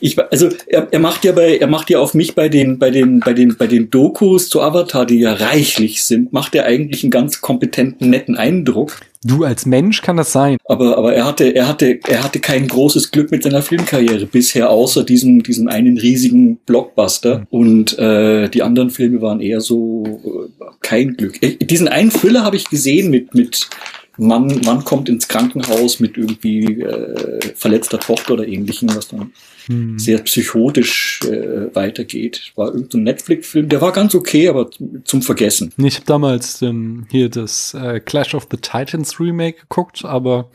Ich, also er, er macht ja bei, er macht ja auf mich bei den, bei den, bei den, bei den Dokus zu Avatar, die ja reichlich sind, macht er eigentlich einen ganz kompetenten, netten Eindruck. Du als Mensch kann das sein. Aber, aber er hatte, er hatte, er hatte kein großes Glück mit seiner Filmkarriere bisher, außer diesem, diesem einen riesigen Blockbuster. Mhm. Und äh, die anderen Filme waren eher so äh, kein Glück. Äh, diesen einen Thriller habe ich gesehen mit, mit Mann, Mann kommt ins Krankenhaus mit irgendwie äh, verletzter Tochter oder ähnlichem, was dann hm. sehr psychotisch äh, weitergeht. War irgendein Netflix-Film, der war ganz okay, aber zum Vergessen. Ich habe damals ähm, hier das äh, Clash of the Titans Remake geguckt, aber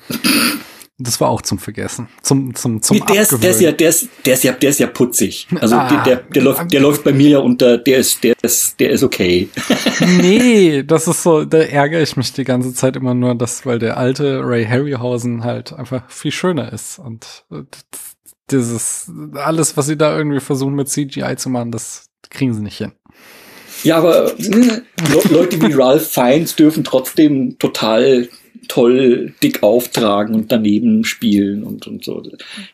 Das war auch zum Vergessen. Zum, zum, zum Nee, der, ist, der, ist ja, der, ist, der, ist ja, der ist ja putzig. Also Ah. der, der, der, läuft, der läuft bei mir ja unter, der ist, der ist, der ist okay. Nee, das ist so, da ärgere ich mich die ganze Zeit immer nur, dass, weil der alte Ray Harryhausen halt einfach viel schöner ist. Und äh, dieses, alles, was sie da irgendwie versuchen mit CGI zu machen, das kriegen sie nicht hin. Ja, aber ne, Le Leute wie Ralph Fiennes dürfen trotzdem total toll dick auftragen und daneben spielen und, und so.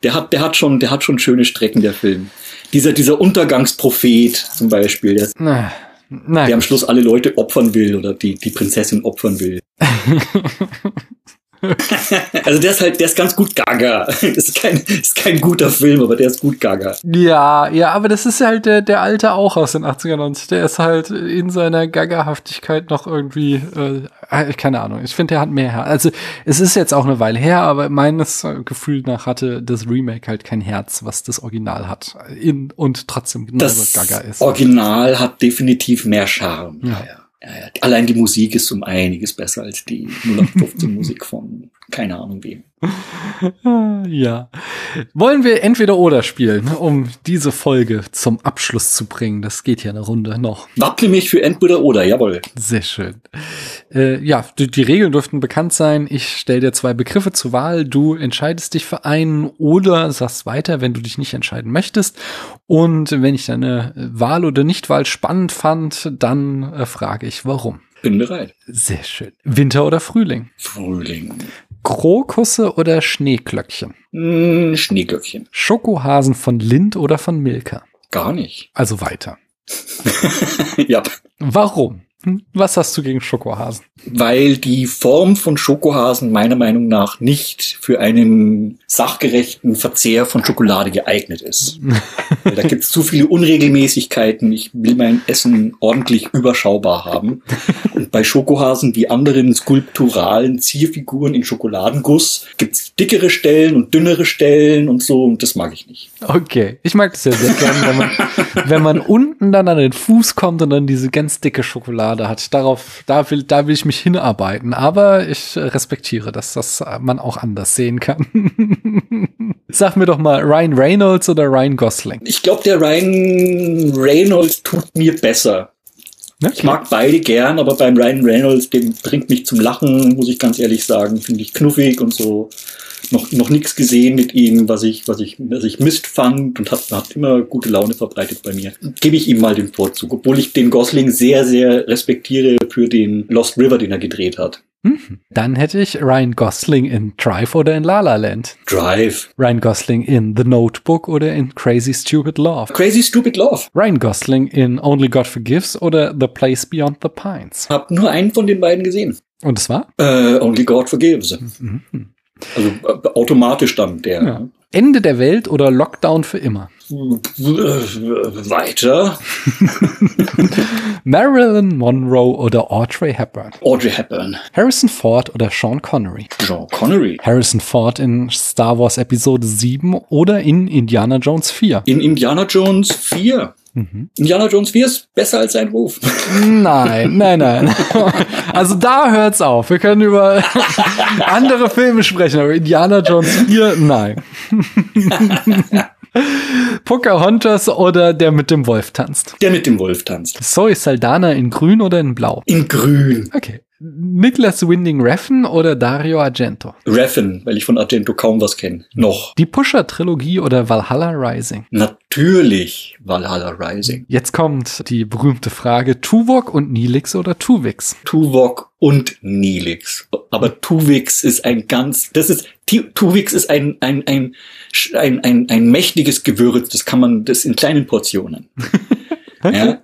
Der hat, der hat schon, der hat schon schöne Strecken, der Film. Dieser, dieser Untergangsprophet zum Beispiel, der, Na, na der am. Schluss alle Leute opfern will oder die, die Prinzessin opfern will. also der ist halt, der ist ganz gut gaga. Das ist kein, das ist kein guter Film, aber der ist gut gaga. Ja, ja, aber das ist halt der, der alte auch aus den 80ern und der ist halt in seiner Gaggerhaftigkeit noch irgendwie, äh, keine Ahnung, ich finde, der hat mehr Herz. Also es ist jetzt auch eine Weile her, aber meines äh, Gefühl nach hatte das Remake halt kein Herz, was das Original hat. In, und trotzdem genauso Das Gaga ist. Original hat definitiv mehr Charme. Ja. Ja. Allein die Musik ist um einiges besser als die 0815 Musik von keine Ahnung. Ah, Ja. Wollen wir entweder oder spielen, um diese Folge zum Abschluss zu bringen? Das geht ja eine Runde noch. Wapple mich für entweder oder, jawohl. Sehr schön. Äh, ja, die, die Regeln dürften bekannt sein. Ich stelle dir zwei Begriffe zur Wahl. Du entscheidest dich für einen oder sagst weiter, wenn du dich nicht entscheiden möchtest. Und wenn ich deine Wahl oder Nichtwahl spannend fand, dann äh, frage ich, warum. Bin bereit. Sehr schön. Winter oder Frühling? Frühling. Krokusse oder Schneeglöckchen? Hm, Schneeglöckchen. Schokohasen von Lind oder von Milka? Gar nicht. Also weiter. ja, Warum? Hm? Was hast du gegen Schokohasen? weil die Form von Schokohasen meiner Meinung nach nicht für einen sachgerechten Verzehr von Schokolade geeignet ist. Da gibt es zu viele Unregelmäßigkeiten. Ich will mein Essen ordentlich überschaubar haben. Und bei Schokohasen wie anderen skulpturalen Zierfiguren in Schokoladenguss gibt es dickere Stellen und dünnere Stellen und so. Und das mag ich nicht. Okay, ich mag das ja sehr gerne, wenn man, wenn man unten dann an den Fuß kommt und dann diese ganz dicke Schokolade hat. Darauf, da will, da will ich mich hinarbeiten. Aber ich respektiere, dass das man auch anders sehen kann. Sag mir doch mal, Ryan Reynolds oder Ryan Gosling? Ich glaube, der Ryan Reynolds tut mir besser. Ich mag beide gern, aber beim Ryan Reynolds, dem bringt mich zum Lachen, muss ich ganz ehrlich sagen. Finde ich knuffig und so. Noch, noch nichts gesehen mit ihm, was ich, was ich, was ich Mist fand und hat, hat immer gute Laune verbreitet bei mir. Gebe ich ihm mal den Vorzug, obwohl ich den Gosling sehr, sehr respektiere für den Lost River, den er gedreht hat. Mhm. Dann hätte ich Ryan Gosling in Drive oder in La La Land. Drive. Ryan Gosling in The Notebook oder in Crazy Stupid Love. Crazy Stupid Love. Ryan Gosling in Only God Forgives oder The Place Beyond the Pines. Hab nur einen von den beiden gesehen. Und es war? Äh, Only God Forgives. Mhm. Also äh, automatisch dann der. Ja. Ende der Welt oder Lockdown für immer? Weiter. Marilyn Monroe oder Audrey Hepburn? Audrey Hepburn. Harrison Ford oder Sean Connery? Sean Connery. Harrison Ford in Star Wars Episode 7 oder in Indiana Jones 4? In Indiana Jones 4. Mhm. Indiana Jones 4 ist besser als sein Ruf. Nein, nein, nein. Also da hört's auf. Wir können über andere Filme sprechen, aber Indiana Jones 4, nein. Pocahontas oder der mit dem Wolf tanzt? Der mit dem Wolf tanzt. Zoe Saldana in grün oder in blau? In grün. Okay. Nicholas Winding Refn oder Dario Argento? Refn, weil ich von Argento kaum was kenne. Noch. Die Pusher-Trilogie oder Valhalla Rising? Natürlich Valhalla Rising. Jetzt kommt die berühmte Frage, Tuvok und Nilix oder Tuvix? Tuvok und Nilix. Aber Tuvix ist ein ganz, das ist, Tuvix ist ein, ein, ein, ein, ein, ein mächtiges Gewürz. Das kann man, das in kleinen Portionen. Ja,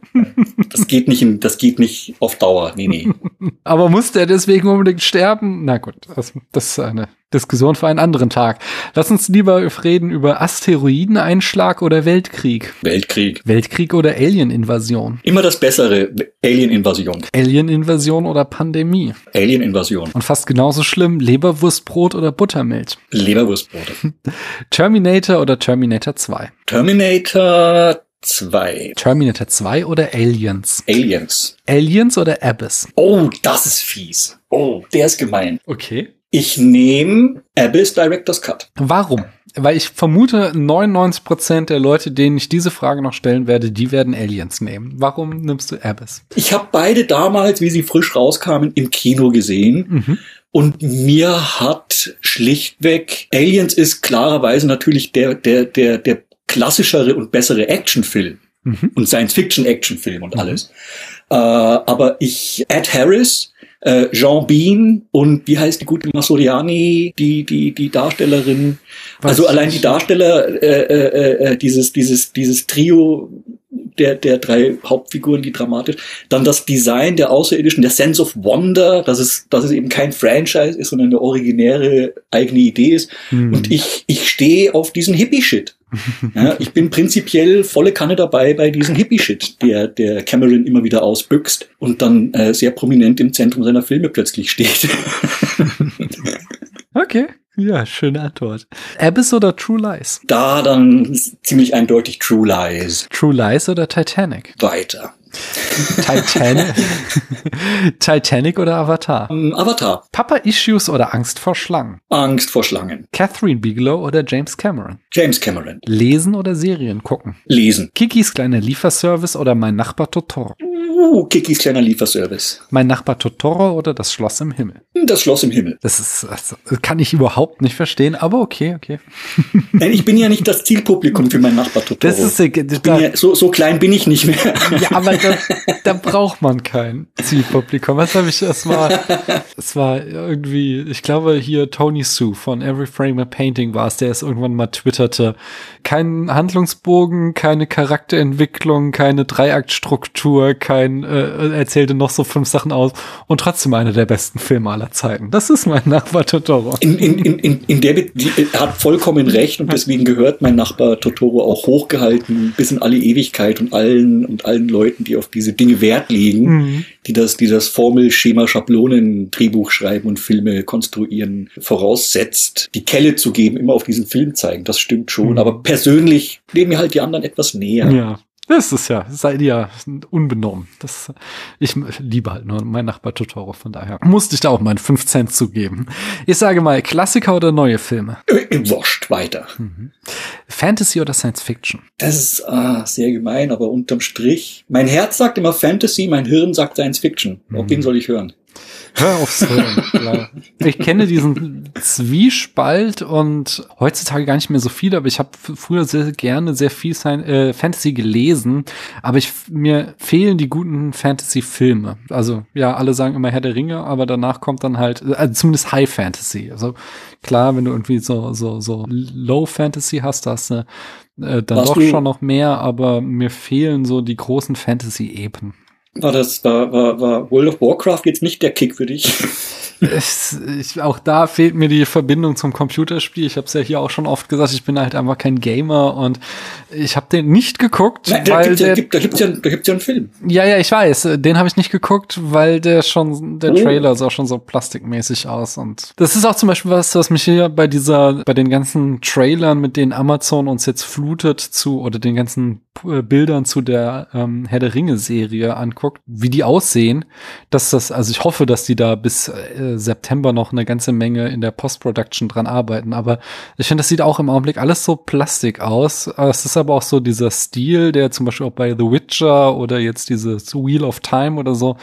das geht nicht, in, das geht nicht auf Dauer. Nee, nee. Aber muss der deswegen unbedingt sterben? Na gut, das, das ist eine Diskussion für einen anderen Tag. Lass uns lieber reden über Asteroideneinschlag oder Weltkrieg. Weltkrieg. Weltkrieg oder Alien-Invasion. Immer das Bessere. Alien-Invasion. Alien-Invasion oder Pandemie. Alien-Invasion. Und fast genauso schlimm, Leberwurstbrot oder Buttermilch. Leberwurstbrote. Terminator oder Terminator 2. Terminator 2. Terminator 2 oder Aliens. Aliens. Aliens oder Abyss. Oh, das ist fies. Oh, der ist gemein. Okay. Ich nehme Abyss Director's Cut. Warum? Weil ich vermute, 99% der Leute, denen ich diese Frage noch stellen werde, die werden Aliens nehmen. Warum nimmst du Abyss? Ich habe beide damals, wie sie frisch rauskamen, im Kino gesehen. Mhm. Und mir hat schlichtweg Aliens ist klarerweise natürlich der, der, der, der klassischere und bessere Actionfilm Mhm. und Science-Fiction-Actionfilm und alles. Äh, aber ich, Ed Harris, äh, Jean Bean und wie heißt die gute Masoriani, die, die, die Darstellerin. Also ich allein die. Darsteller, äh, äh, äh, dieses, dieses, dieses Trio der, der drei Hauptfiguren, die dramatisch. Dann das Design der Außerirdischen, der Sense of Wonder, dass es, dass es eben kein Franchise ist, sondern eine originäre eigene Idee ist. Mhm. Und ich, ich stehe auf diesen Hippie-Shit. Ja, ich bin prinzipiell volle Kanne dabei bei diesem Hippie-Shit, der, der Cameron immer wieder ausbüchst und dann äh, sehr prominent im Zentrum seiner Filme plötzlich steht. Okay. Ja, schöne Antwort. Abyss oder True Lies? da dann ziemlich eindeutig True Lies. True Lies oder Titanic? Weiter. Titanic, Titanic oder Avatar? Ähm, Avatar. Papa-Issues oder Angst vor Schlangen? Angst vor Schlangen. Catherine Bigelow oder James Cameron? James Cameron. Lesen oder Serien gucken? Lesen. Kikis kleiner Lieferservice oder mein Nachbar Totoro? Uh, Kikis kleiner Lieferservice. Mein Nachbar Totoro oder das Schloss im Himmel? Das Schloss im Himmel. Das ist, das kann ich überhaupt nicht verstehen, aber okay, okay. Nein, ich bin ja nicht das Zielpublikum für meinen Nachbar Totoro. Das ist, da, ja, so, so klein bin ich nicht mehr. ja, aber da, da braucht man kein Zielpublikum. Was habe ich, es war, es war irgendwie, ich glaube hier Tony Sue von Every Frame a Painting war es, der es irgendwann mal twitterte. Kein Handlungsbogen, keine Charakterentwicklung, keine Dreiaktstruktur, kein, äh, erzählte noch so fünf Sachen aus und trotzdem einer der besten Filme aller Zeiten. Das ist mein Nachbar Totoro. In, in, in, in, der, er hat vollkommen recht und deswegen gehört mein Nachbar Totoro auch hochgehalten bis in alle Ewigkeit und allen und allen Leuten, die auf diese Dinge Wert legen, Mhm. die das, die das Formel, Schema, Schablonen, Drehbuch schreiben und Filme konstruieren, voraussetzt, die Kelle zu geben, immer auf diesen Film zeigen. Das stimmt schon. Mhm. Aber persönlich leben mir halt die anderen etwas näher. Ja. Das ist ja, seid ihr unbenommen. Das, ich liebe halt nur mein Nachbar Totoro, von daher musste ich da auch meinen 5 Cent zugeben. Ich sage mal, Klassiker oder neue Filme? Wurscht, weiter. Fantasy oder Science Fiction? Das ist ah, sehr gemein, aber unterm Strich. Mein Herz sagt immer Fantasy, mein Hirn sagt Science Fiction. Auf wen soll ich hören? Hör aufs Hören. ja. Ich kenne diesen Zwiespalt und heutzutage gar nicht mehr so viel, aber ich habe früher sehr gerne sehr viel äh, Fantasy gelesen, aber ich, mir fehlen die guten Fantasy-Filme. Also ja, alle sagen immer Herr der Ringe, aber danach kommt dann halt, also zumindest High Fantasy. Also klar, wenn du irgendwie so so so Low Fantasy hast, da hast du äh, dann Warst doch schon noch mehr, aber mir fehlen so die großen Fantasy-Epen. War das, war, war, war World of Warcraft jetzt nicht der Kick für dich? Es, ich, auch da fehlt mir die Verbindung zum Computerspiel. Ich habe es ja hier auch schon oft gesagt, ich bin halt einfach kein Gamer und ich habe den nicht geguckt, Nein, da ja, der, gibt, da gibt's ja, da gibt's ja einen Film. ja, ja, ich weiß, den habe ich nicht geguckt, weil der schon, der Oh. Trailer sah schon so plastikmäßig aus und das ist auch zum Beispiel was, was mich hier bei dieser, bei den ganzen Trailern, mit denen Amazon uns jetzt flutet zu oder den ganzen äh, Bildern zu der ähm, Herr der Ringe Serie anguckt, wie die aussehen, dass das, also ich hoffe, dass die da bis äh, September noch eine ganze Menge in der Post-Production dran arbeiten, aber ich finde, das sieht auch im Augenblick alles so Plastik aus. Es ist aber auch so dieser Stil, der zum Beispiel auch bei The Witcher oder jetzt dieses Wheel of Time oder so,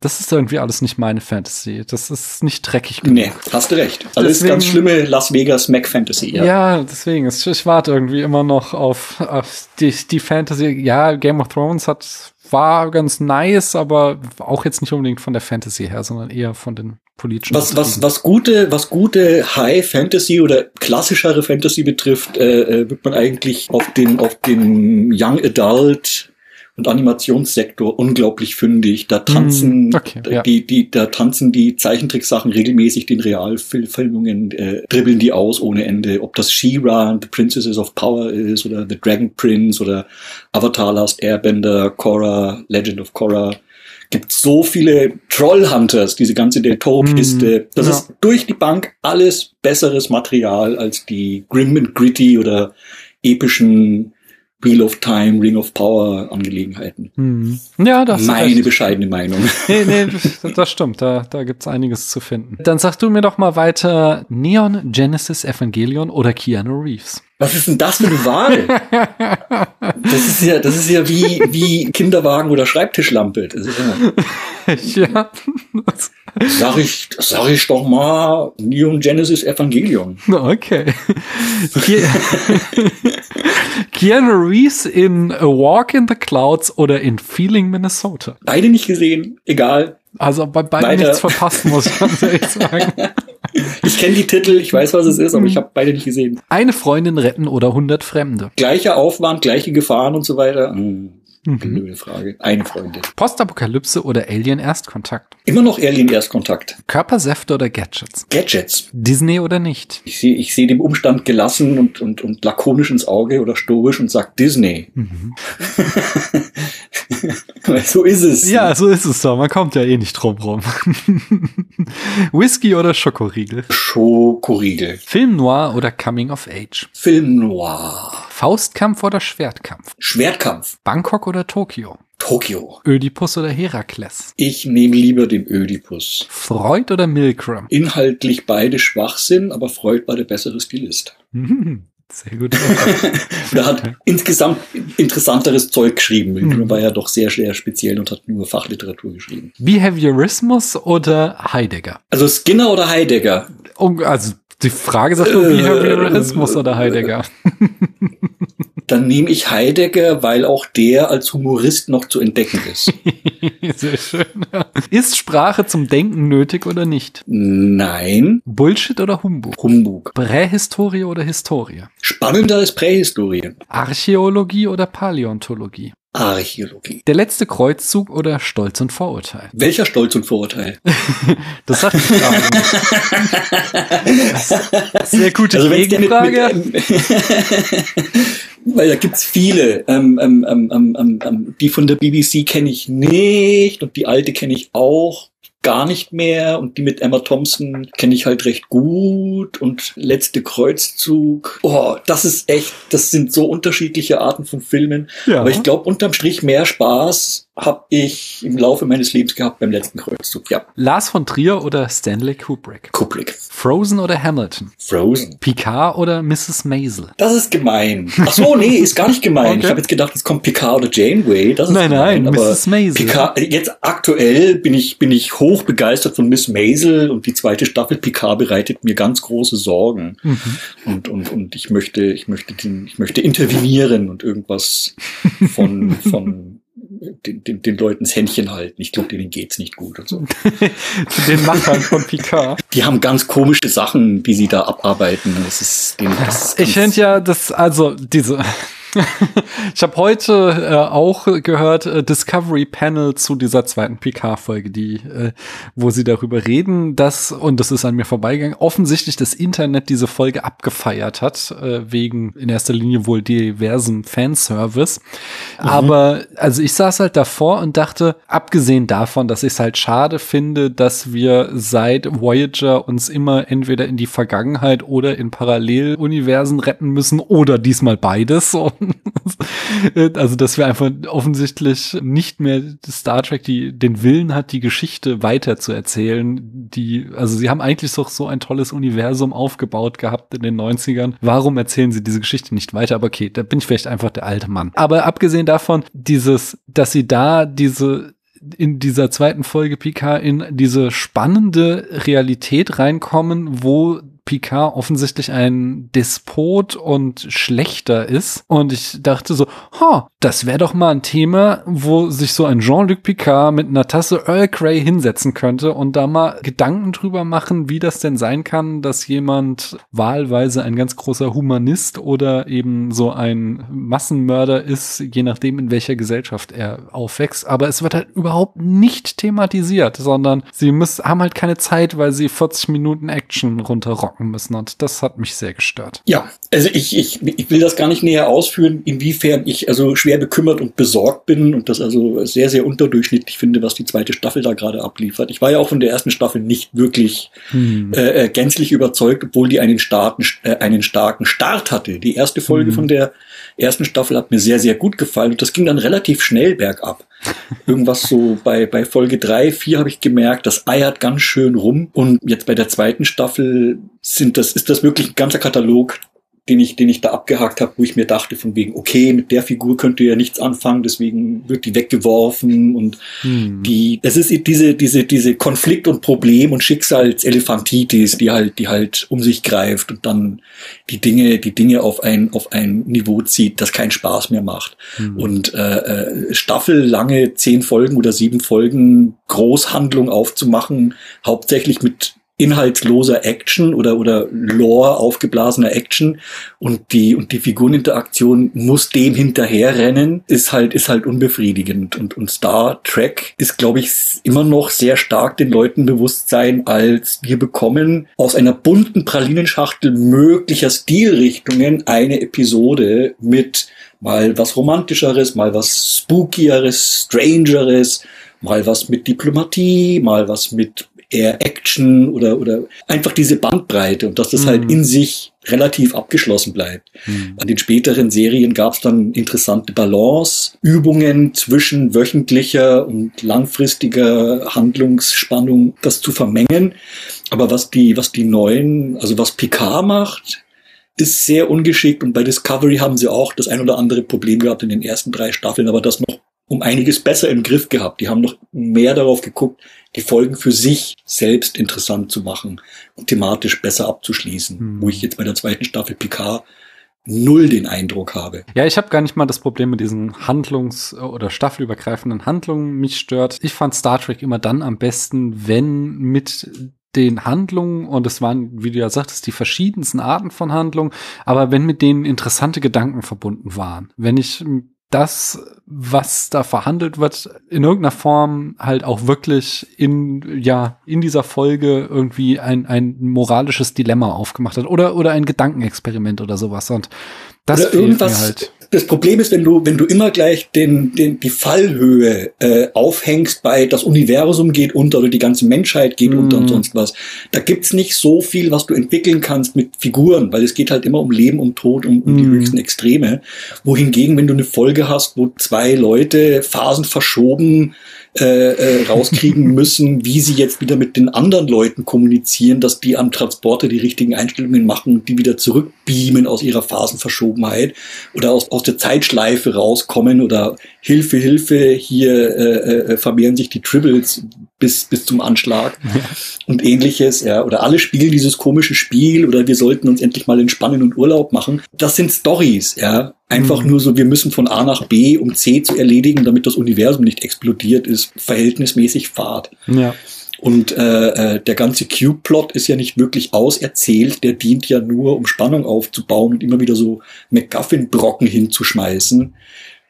das ist irgendwie alles nicht meine Fantasy. Das ist nicht dreckig genug. Nee, hast du recht. Alles Deswegen- ganz schlimme Las Vegas Mac Fantasy, ja. Ja, deswegen, ich, ich warte irgendwie immer noch auf, auf die, die Fantasy. Ja, Game of Thrones hat, war ganz nice, aber auch jetzt nicht unbedingt von der Fantasy her, sondern eher von den politischen. Was, was, was gute, was gute High Fantasy oder klassischere Fantasy betrifft, äh, äh, wird man eigentlich auf den, auf den Young Adult und Animationssektor unglaublich fündig. Da tanzen, Mm, okay, ja. die, die, da tanzen die Zeichentricksachen regelmäßig den Realfilmungen, äh, dribbeln die aus ohne Ende. Ob das She-Ra and the Princesses of Power ist oder The Dragon Prince oder Avatar Last Airbender, Korra, Legend of Korra. Gibt so viele Trollhunters, diese ganze Del Toro-Kiste. Mm, das ja. ist durch die Bank alles besseres Material als die Grim and Gritty oder epischen Wheel of Time, Ring of Power Angelegenheiten. Hm. Ja, das ist Meine recht. bescheidene Meinung. Nee, nee, das, stimmt. Da, da gibt's einiges zu finden. Dann sag du mir doch mal weiter Neon Genesis Evangelion oder Keanu Reeves. Was ist denn das für eine Wahl? Das ist ja, das ist ja wie, wie Kinderwagen oder Schreibtischlampe. Das ist ja, ja. sag ich, sag ich doch mal Neon Genesis Evangelion. Okay. Ke Keanu Reeves in A Walk in the Clouds oder in Feeling Minnesota. Beide nicht gesehen, egal. Also bei beiden Weiter. nichts verpasst, muss ich ganz ehrlich sagen. Ich kenne die Titel, ich weiß, was es ist, aber ich habe beide nicht gesehen. Eine Freundin retten oder 100 Fremde. Gleicher Aufwand, gleiche Gefahren und so weiter. Hm, Mhm. blöde Frage. Eine Freundin. Postapokalypse oder Alien Erstkontakt. Immer noch Alien Erstkontakt. Körpersäfte oder Gadgets. Gadgets. Disney oder nicht. Ich sehe ich seh dem Umstand gelassen und, und, und lakonisch ins Auge oder stoisch und sag Disney. Weil so ist es. Ja, so ist es doch. Man kommt ja eh nicht drum rum. Whisky oder Schokoriegel. Schokoriegel. Film Noir oder Coming of Age. Film Noir. Faustkampf oder Schwertkampf. Schwertkampf. Bangkok oder Tokio. Tokio. Ödipus oder Herakles. Ich nehme lieber den Ödipus. Freud oder Milgram. Inhaltlich beide Schwachsinn, aber Freud war der bessere Stilist. Mhm. Sehr gut. Der hat insgesamt interessanteres Zeug geschrieben. Milgram war ja doch sehr, sehr speziell und hat nur Fachliteratur geschrieben. Behaviorismus oder Heidegger? Also Skinner oder Heidegger? Um, also die Frage sagt nur Äh, Behaviorismus oder Heidegger. Dann nehme ich Heidegger, weil auch der als Humorist noch zu entdecken ist. Sehr schön. Ist Sprache zum Denken nötig oder nicht? Nein, Bullshit oder Humbug? Humbug. Prähistorie oder Historie? Spannender ist Prähistorie. Archäologie oder Paläontologie? Archäologie. Der letzte Kreuzzug oder Stolz und Vorurteil? Welcher Stolz und Vorurteil? Das sagt die Frage nicht. Sehr gute Also mit- Gegenfrage. mit, ähm, Weil da gibt's viele. Ähm, ähm, ähm, ähm, ähm, die von der BBC kenne ich nicht und die alte kenne ich auch gar nicht mehr und die mit Emma Thompson kenne ich halt recht gut und letzte Kreuzzug. Oh, das ist echt, das sind so unterschiedliche Arten von Filmen. Ja. Aber ich glaube, unterm Strich mehr Spaß habe ich im Laufe meines Lebens gehabt beim letzten Kreuzzug. Ja, Lars von Trier oder Stanley Kubrick? Kubrick. Frozen oder Hamilton? Frozen. Picard oder Mrs. Maisel? Das ist gemein. Ach so, nee, ist gar nicht gemein. Okay. Ich habe jetzt gedacht, es kommt Picard oder Janeway. Das ist Nein, gemein, nein, aber Mrs. Maisel. Picard, jetzt aktuell bin ich, bin ich hoch begeistert von Miss Maisel und die zweite Staffel Picard bereitet mir ganz große Sorgen. Mhm. Und, und, und ich möchte, ich möchte, den, ich möchte intervenieren und irgendwas von, von den, den, den Leuten das Händchen halten. Ich glaube, denen geht's nicht gut und so. Zu den Machern von Picard. Die haben ganz komische Sachen, die sie da abarbeiten. Das ist, denen, das ist Ich finde ja, dass, also diese. ich habe heute äh, auch gehört äh, Discovery Panel zu dieser zweiten PK-Folge, die, äh, wo sie darüber reden, dass und das ist an mir vorbeigegangen, offensichtlich das Internet diese Folge abgefeiert hat äh, wegen in erster Linie wohl diversen Fanservice. Aber also ich saß halt davor und dachte, abgesehen davon, dass ich es halt schade finde, dass wir seit Voyager uns immer entweder in die Vergangenheit oder in Paralleluniversen retten müssen oder diesmal beides. Und also dass wir einfach offensichtlich nicht mehr Star Trek die den Willen hat, die Geschichte weiter zu erzählen. Die, also sie haben eigentlich so, so ein tolles Universum aufgebaut gehabt in den 90ern. Warum erzählen sie diese Geschichte nicht weiter? Aber okay, da bin ich vielleicht einfach der alte Mann. Aber abgesehen davon, dieses, dass sie da diese in dieser zweiten Folge Picard in diese spannende Realität reinkommen, wo Picard offensichtlich ein Despot und schlechter ist. Und ich dachte so, ha, das wäre doch mal ein Thema, wo sich so ein Jean-Luc Picard mit einer Tasse Earl Grey hinsetzen könnte und da mal Gedanken drüber machen, wie das denn sein kann, dass jemand wahlweise ein ganz großer Humanist oder eben so ein Massenmörder ist, je nachdem, in welcher Gesellschaft er aufwächst. Aber es wird halt überhaupt nicht thematisiert, sondern sie müssen, haben halt keine Zeit, weil sie 40 Minuten Action runterrocken. Schlucken müssen und das hat mich sehr gestört. Ja, also ich, ich, ich will das gar nicht näher ausführen, inwiefern ich also schwer bekümmert und besorgt bin und das also sehr, sehr unterdurchschnittlich finde, was die zweite Staffel da gerade abliefert. Ich war ja auch von der ersten Staffel nicht wirklich hm. äh, äh gänzlich überzeugt, obwohl die einen starken, äh, einen starken Start hatte. Die erste Folge hm. von der ersten Staffel hat mir sehr, sehr gut gefallen und das ging dann relativ schnell bergab. Irgendwas so bei, bei Folge drei, vier habe ich gemerkt, das eiert ganz schön rum. Und jetzt bei der zweiten Staffel sind das, ist das wirklich ein ganzer Katalog den ich, den ich da abgehakt habe, wo ich mir dachte, von wegen, okay, mit der Figur könnt ihr ja nichts anfangen, deswegen wird die weggeworfen und hm. die, es ist diese, diese, diese Konflikt- und Problem- und Schicksalselefantitis, die halt, die halt um sich greift und dann die Dinge, die Dinge auf ein, auf ein Niveau zieht, das keinen Spaß mehr macht. Hm. Und äh, äh, staffellange zehn Folgen oder sieben Folgen Großhandlung aufzumachen, hauptsächlich mit inhaltsloser Action oder oder Lore aufgeblasener Action. Und die und die Figureninteraktion muss dem hinterherrennen ist halt ist halt unbefriedigend. Und und Star Trek ist glaube ich immer noch sehr stark den Leuten bewusst sein als wir bekommen aus einer bunten Pralinenschachtel möglicher Stilrichtungen eine Episode mit mal was romantischeres mal was spookieres strangeres mal was mit Diplomatie mal was mit eher Action oder, oder einfach diese Bandbreite und dass das halt mhm. halt in sich relativ abgeschlossen bleibt. Mhm. An den späteren Serien gab es dann interessante Balance, Übungen zwischen wöchentlicher und langfristiger Handlungsspannung, das zu vermengen. Aber was die, was die neuen, also was Picard macht, ist sehr ungeschickt und bei Discovery haben sie auch das ein oder andere Problem gehabt in den ersten drei Staffeln, aber das noch um einiges besser im Griff gehabt. Die haben noch mehr darauf geguckt, die Folgen für sich selbst interessant zu machen und thematisch besser abzuschließen, hm. wo ich jetzt bei der zweiten Staffel Picard null den Eindruck habe. Ja, ich habe gar nicht mal das Problem mit diesen Handlungs- oder staffelübergreifenden Handlungen mich stört. Ich fand Star Trek immer dann am besten, wenn mit den Handlungen, und es waren, wie du ja sagtest, die verschiedensten Arten von Handlungen, aber wenn mit denen interessante Gedanken verbunden waren. Wenn ich das, was da verhandelt wird, in irgendeiner Form halt auch wirklich in, ja, in dieser Folge irgendwie ein, ein moralisches Dilemma aufgemacht hat oder, oder ein Gedankenexperiment oder sowas. Und das oder fehlt mir halt das Problem ist, wenn du, wenn du immer gleich den, den, die Fallhöhe äh, aufhängst bei das Universum geht unter oder die ganze Menschheit geht mm. unter und sonst was, da gibt's nicht so viel, was du entwickeln kannst mit Figuren, weil es geht halt immer um Leben, um Tod, um, um mm. die mhm. höchsten Extreme. Wohingegen, wenn du eine Folge hast, wo zwei Leute Phasen verschoben äh, äh, rauskriegen müssen, wie sie jetzt wieder mit den anderen Leuten kommunizieren, dass die am Transporter die richtigen Einstellungen machen und die wieder zurückbeamen aus ihrer Phasenverschobenheit oder aus, aus der Zeitschleife rauskommen oder Hilfe, Hilfe, hier äh, äh, vermehren sich die Tribbles bis, bis zum Anschlag ja. und ähnliches, ja, oder alle spielen dieses komische Spiel oder wir sollten uns endlich mal entspannen und Urlaub machen. Das sind Stories, ja. Einfach mhm. nur so, wir müssen von A nach B, um C zu erledigen, damit das Universum nicht explodiert, ist verhältnismäßig fad. Ja. Und äh, äh, der ganze Cube-Plot ist ja nicht wirklich auserzählt, der dient ja nur, um Spannung aufzubauen und immer wieder so McGuffin-Brocken hinzuschmeißen,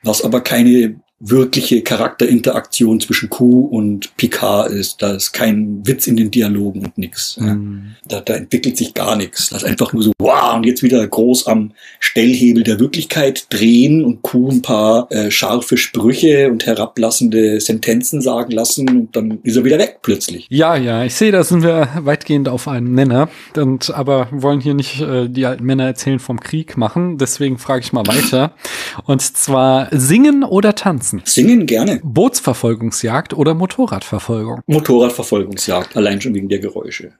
was aber keine wirkliche Charakterinteraktion zwischen Q und Picard ist. Da ist kein Witz in den Dialogen und nix. Mhm. Da, da entwickelt sich gar nichts. Das ist einfach nur so, wow, und jetzt wieder groß am Stellhebel der Wirklichkeit drehen und Q ein paar äh, scharfe Sprüche und herablassende Sentenzen sagen lassen und dann ist er wieder weg plötzlich. Ja, ja, ich sehe, da sind wir weitgehend auf einen Nenner. Und, aber wollen hier nicht äh, die alten Männer erzählen vom Krieg machen. Deswegen frage ich mal weiter. und zwar singen oder tanzen? Tanzen? Singen gerne. Bootsverfolgungsjagd oder Motorradverfolgung? Motorradverfolgungsjagd, allein schon wegen der Geräusche.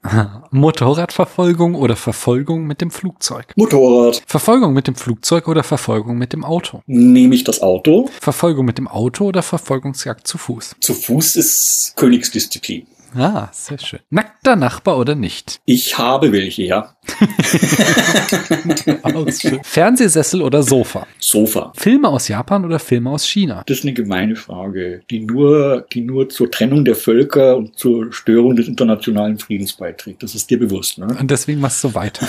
Motorradverfolgung oder Verfolgung mit dem Flugzeug? Motorrad. Verfolgung mit dem Flugzeug oder Verfolgung mit dem Auto? Nehme ich das Auto. Verfolgung mit dem Auto oder Verfolgungsjagd zu Fuß? Zu Fuß ist Königsdisziplin. Ah, sehr schön. Nackter Nachbar oder nicht? Ich habe welche, ja. Fernsehsessel oder Sofa? Sofa. Filme aus Japan oder Filme aus China? Das ist eine gemeine Frage, die nur, die nur zur Trennung der Völker und zur Störung des internationalen Friedens beiträgt. Das ist dir bewusst, ne? Und deswegen machst du weiter.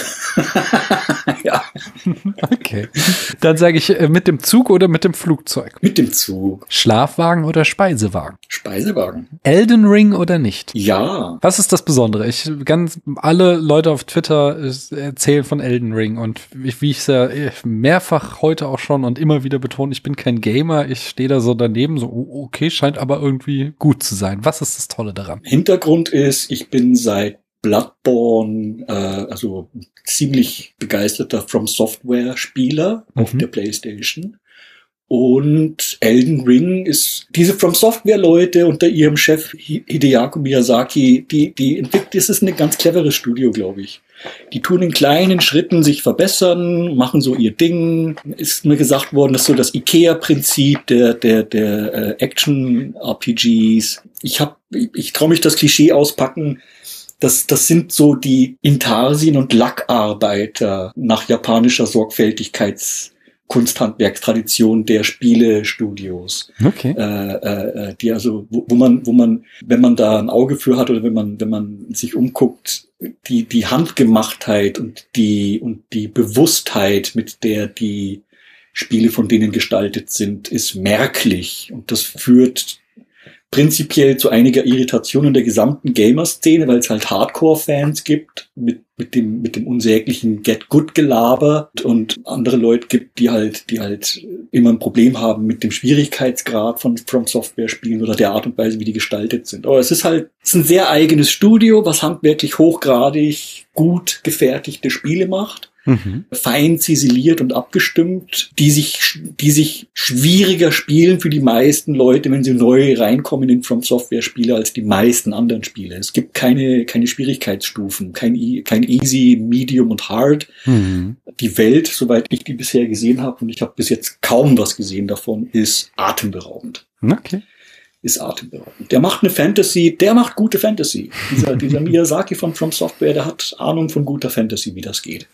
ja. okay. Dann sage ich äh, mit dem Zug oder mit dem Flugzeug? Mit dem Zug. Schlafwagen oder Speisewagen? Speisewagen. Elden Ring oder nicht? Ja. Was ist das Besondere? Ich ganz alle Leute auf Twitter äh, erzählen von Elden Ring und ich, wie ich es ja äh, mehrfach heute auch schon und immer wieder betone, ich bin kein Gamer, ich stehe da so daneben, so oh, okay, scheint aber irgendwie gut zu sein. Was ist das Tolle daran? Hintergrund ist, ich bin seit Bloodborne, äh, also ziemlich begeisterter From Software Spieler mhm. auf der PlayStation. Und Elden Ring ist diese From Software Leute unter ihrem Chef Hideaki Miyazaki, die, die entwickelt, das ist ein ganz cleveres Studio, glaube ich. Die tun in kleinen Schritten sich verbessern, machen so ihr Ding. Ist mir gesagt worden, das ist so das Ikea-Prinzip der, der, der äh, Action-RPGs. Ich hab, ich, ich traue mich das Klischee auspacken. Das, das sind so die Intarsien und Lackarbeiter nach japanischer Sorgfältigkeits Kunsthandwerkstradition der Spielestudios. Okay. Äh, äh, die also, wo, wo man, wo man, wenn man da ein Auge für hat oder wenn man, wenn man sich umguckt, die, die Handgemachtheit und die, und die Bewusstheit, mit der die Spiele von denen gestaltet sind, ist merklich. Und das führt prinzipiell zu einiger Irritation in der gesamten Gamer-Szene, weil es halt Hardcore-Fans gibt mit, mit dem, mit dem unsäglichen Get-Good-Gelaber und andere Leute gibt, die halt, die halt immer ein Problem haben mit dem Schwierigkeitsgrad von From Software-Spielen oder der Art und Weise, wie die gestaltet sind. Aber es ist halt, es ist ein sehr eigenes Studio, was handwerklich hochgradig gut gefertigte Spiele macht mhm. fein ziseliert und abgestimmt, die sich, die sich schwieriger spielen für die meisten Leute, wenn sie neu reinkommen in From Software Spiele als die meisten anderen Spiele. Es gibt keine, keine Schwierigkeitsstufen, kein, e, kein Easy, Medium und Hard. Mhm. Die Welt, soweit ich die bisher gesehen habe, und ich habe bis jetzt kaum was gesehen davon, ist atemberaubend. Okay ist atemberaubend. Der macht eine Fantasy, der macht gute Fantasy. Dieser, dieser Miyazaki von From Software, der hat Ahnung von guter Fantasy, wie das geht.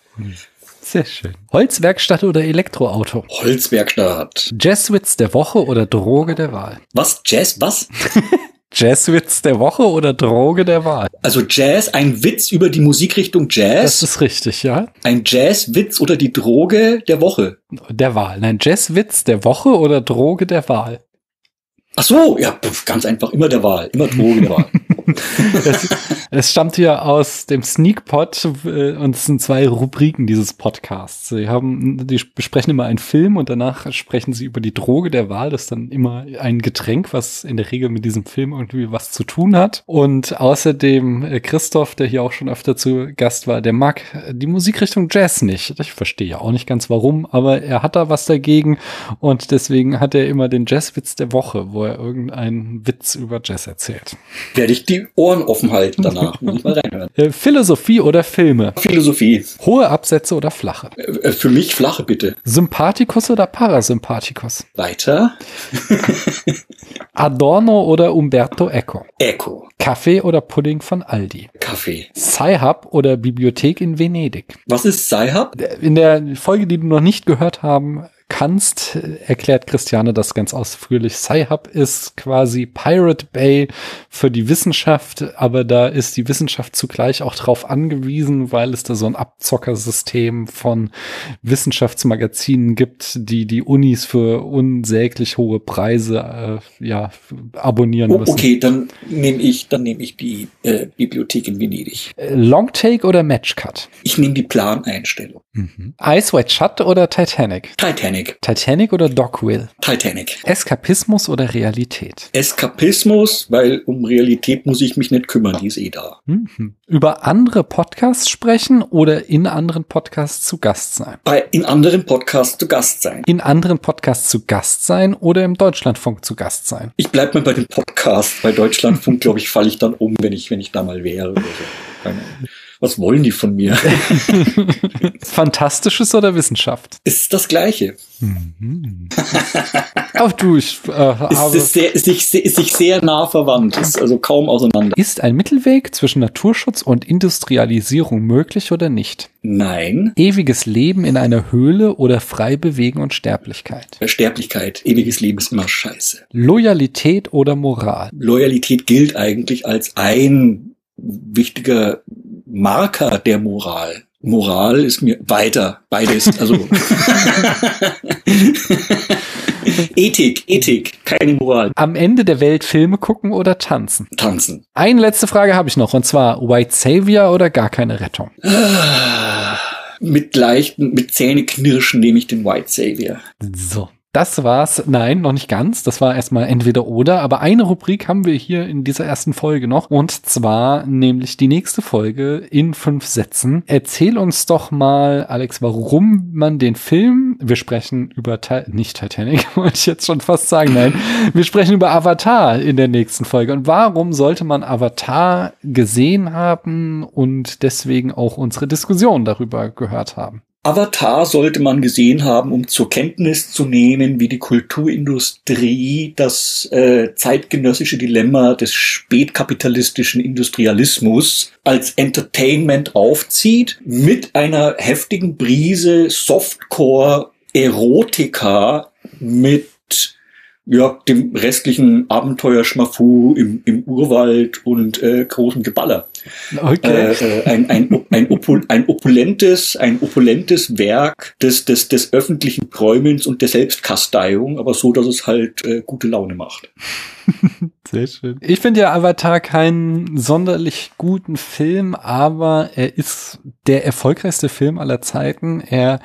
Sehr schön. Holzwerkstatt oder Elektroauto? Holzwerkstatt. Jazzwitz der Woche oder Droge der Wahl? Was? Jazz? Was? Jazzwitz der Woche oder Droge der Wahl? Also Jazz, ein Witz über die Musikrichtung Jazz. Das ist richtig, ja. Ein Jazzwitz oder die Droge der Woche? Der Wahl. Nein, Jazzwitz der Woche oder Droge der Wahl? Ach so, ja, ganz einfach, immer der Wahl, immer Droge der Wahl. es, es stammt ja aus dem Sneakpot äh, und es sind zwei Rubriken dieses Podcasts. Sie haben, die besprechen immer einen Film und danach sprechen sie über die Droge der Wahl. Das ist dann immer ein Getränk, was in der Regel mit diesem Film irgendwie was zu tun hat. Und außerdem äh, Christoph, der hier auch schon öfter zu Gast war, der mag die Musikrichtung Jazz nicht. Ich verstehe ja auch nicht ganz warum, aber er hat da was dagegen und deswegen hat er immer den Jazzwitz der Woche, wo er irgendeinen Witz über Jazz erzählt. Werde ich die Ohren offen halten danach. Muss ich mal reinhören. Äh, Philosophie oder Filme? Philosophie. Hohe Absätze oder flache? Äh, für mich flache, bitte. Sympathikus oder Parasympathikus? Weiter. Adorno oder Umberto Eco? Eco. Kaffee oder Pudding von Aldi? Kaffee. Sci-Hub oder Bibliothek in Venedig? Was ist Sci-Hub? In der Folge, die du noch nicht gehört haben, kannst, erklärt Christiane das ganz ausführlich. Sci-Hub ist quasi Pirate Bay für die Wissenschaft, aber da ist die Wissenschaft zugleich auch drauf angewiesen, weil es da so ein Abzockersystem von Wissenschaftsmagazinen gibt, die die Unis für unsäglich hohe Preise äh, ja abonnieren oh, müssen. Okay, dann nehme ich, dann nehme ich die äh, Bibliothek in Venedig. Äh, Longtake oder Matchcut? Ich nehme die Planeinstellung. Mhm. Ice White Shut oder Titanic? Titanic. Titanic. Titanic oder Dogwill? Titanic. Eskapismus oder Realität? Eskapismus, weil um Realität muss ich mich nicht kümmern, die ist eh da. Mhm. Über andere Podcasts sprechen oder in anderen Podcasts zu Gast sein? Bei in anderen Podcasts zu Gast sein. In anderen Podcasts zu Gast sein oder im Deutschlandfunk zu Gast sein? Ich bleib mal bei dem Podcast. Bei Deutschlandfunk, glaube ich, falle ich dann um, wenn ich, wenn ich da mal wäre. Oder so. Was wollen die von mir? Fantastisches oder Wissenschaft? Ist das Gleiche. Mhm. Auch du, ich äh, habe ist, sehr, ist, sich, ist sich sehr nah verwandt, ist also kaum auseinander. Ist ein Mittelweg zwischen Naturschutz und Industrialisierung möglich oder nicht? Nein. Ewiges Leben in einer Höhle oder frei bewegen und Sterblichkeit? Sterblichkeit. Ewiges Leben ist immer scheiße. Loyalität oder Moral? Loyalität gilt eigentlich als ein wichtiger Marker der Moral. Moral ist mir weiter, beides, also Ethik, Ethik, keine Moral. Am Ende der Welt Filme gucken oder tanzen? Tanzen. Eine letzte Frage habe ich noch, und zwar White Savior oder gar keine Rettung? Mit leichten, mit Zähneknirschen nehme ich den White Savior. So. Das war's. Nein, noch nicht ganz. Das war erstmal entweder oder. Aber eine Rubrik haben wir hier in dieser ersten Folge noch. Und zwar nämlich die nächste Folge in fünf Sätzen. Erzähl uns doch mal, Alex, warum man den Film, wir sprechen über, nicht Titanic, wollte ich jetzt schon fast sagen, nein, wir sprechen über Avatar in der nächsten Folge. Und warum sollte man Avatar gesehen haben und deswegen auch unsere Diskussion darüber gehört haben? Avatar sollte man gesehen haben, um zur Kenntnis zu nehmen, wie die Kulturindustrie das äh, zeitgenössische Dilemma des spätkapitalistischen Industrialismus als Entertainment aufzieht, mit einer heftigen Brise Softcore Erotika mit ja, dem restlichen Abenteuerschmafu im, im Urwald und äh, großen Geballer. Okay. Äh, äh, ein, ein, ein, Opul ein opulentes, ein opulentes Werk des, des, des öffentlichen Träumens und der Selbstkasteiung, aber so, dass es halt äh, gute Laune macht. Sehr schön. Ich finde ja Avatar keinen sonderlich guten Film, aber er ist der erfolgreichste Film aller Zeiten. Er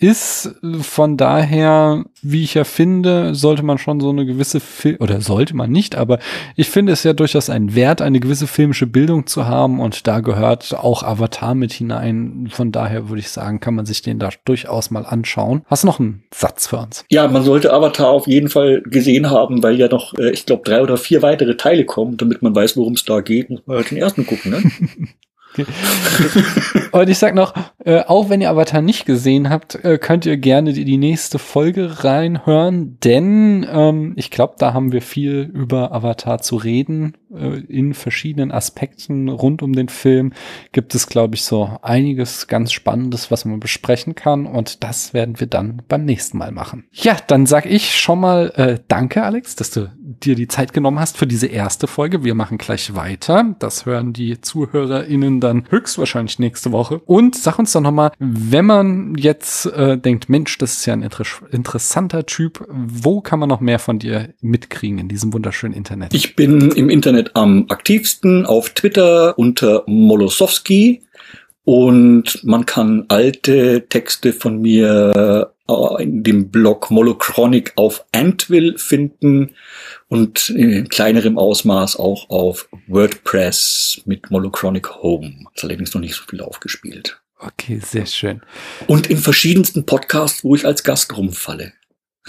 ist von daher, wie ich ja finde, sollte man schon so eine gewisse Fil oder sollte man nicht, aber ich finde es ja durchaus ein Wert, eine gewisse filmische Bildung zu haben und da gehört auch Avatar mit hinein. Von daher würde ich sagen, kann man sich den da durchaus mal anschauen. Hast du noch einen Satz für uns? Ja, man sollte Avatar auf jeden Fall gesehen haben, weil ja noch, äh, ich glaube, drei oder vier weitere Teile kommen, damit man weiß, worum es da geht, muss man halt den ersten gucken, ne? Und ich sag noch, äh, auch wenn ihr Avatar nicht gesehen habt, äh, könnt ihr gerne die, die nächste Folge reinhören, denn ähm, ich glaube, da haben wir viel über Avatar zu reden. Äh, in verschiedenen Aspekten rund um den Film gibt es, glaube ich, so einiges ganz Spannendes, was man besprechen kann. Und das werden wir dann beim nächsten Mal machen. Ja, dann sag ich schon mal äh, danke, Alex, dass du dir die Zeit genommen hast für diese erste Folge. Wir machen gleich weiter. Das hören die ZuhörerInnen dann höchstwahrscheinlich nächste Woche. Und sag uns doch nochmal, wenn man jetzt äh, denkt, Mensch, das ist ja ein inter interessanter Typ, wo kann man noch mehr von dir mitkriegen in diesem wunderschönen Internet? Ich bin im Internet am aktivsten auf Twitter unter Molosowski und man kann alte Texte von mir äh, in dem Blog Molochronik auf Antwill finden und in kleinerem Ausmaß auch auf WordPress mit Molochronic Home. Das ist allerdings noch nicht so viel aufgespielt. Okay, sehr schön. Und in verschiedensten Podcasts, wo ich als Gast rumfalle.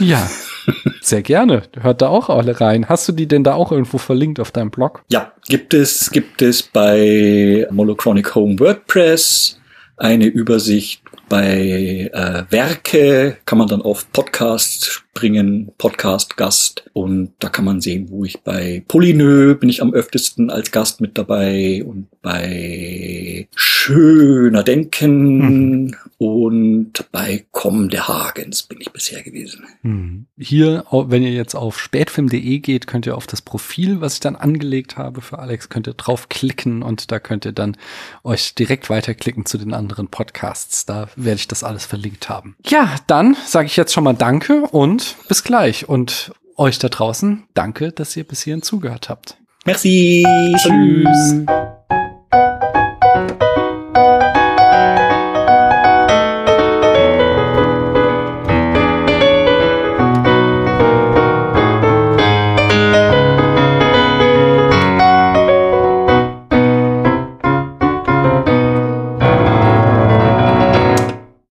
Ja, sehr gerne. Hört da auch alle rein. Hast du die denn da auch irgendwo verlinkt auf deinem Blog? Ja, gibt es, gibt es bei Molochronic Home WordPress eine Übersicht bei äh, Werke kann man dann auf Podcast bringen, Podcast Gast und da kann man sehen, wo ich bei Polynö bin ich am öftesten als Gast mit dabei und bei Schöner Denken mhm. und bei Komm der Hagens bin ich bisher gewesen. Mhm. Hier, wenn ihr jetzt auf spätfilm.de geht, könnt ihr auf das Profil, was ich dann angelegt habe für Alex, könnt ihr draufklicken und da könnt ihr dann euch direkt weiterklicken zu den anderen Podcasts. Da werde ich das alles verlinkt haben. Ja, dann sage ich jetzt schon mal Danke und bis gleich. Und euch da draußen, danke, dass ihr bis hierhin zugehört habt. Merci. Tschüss.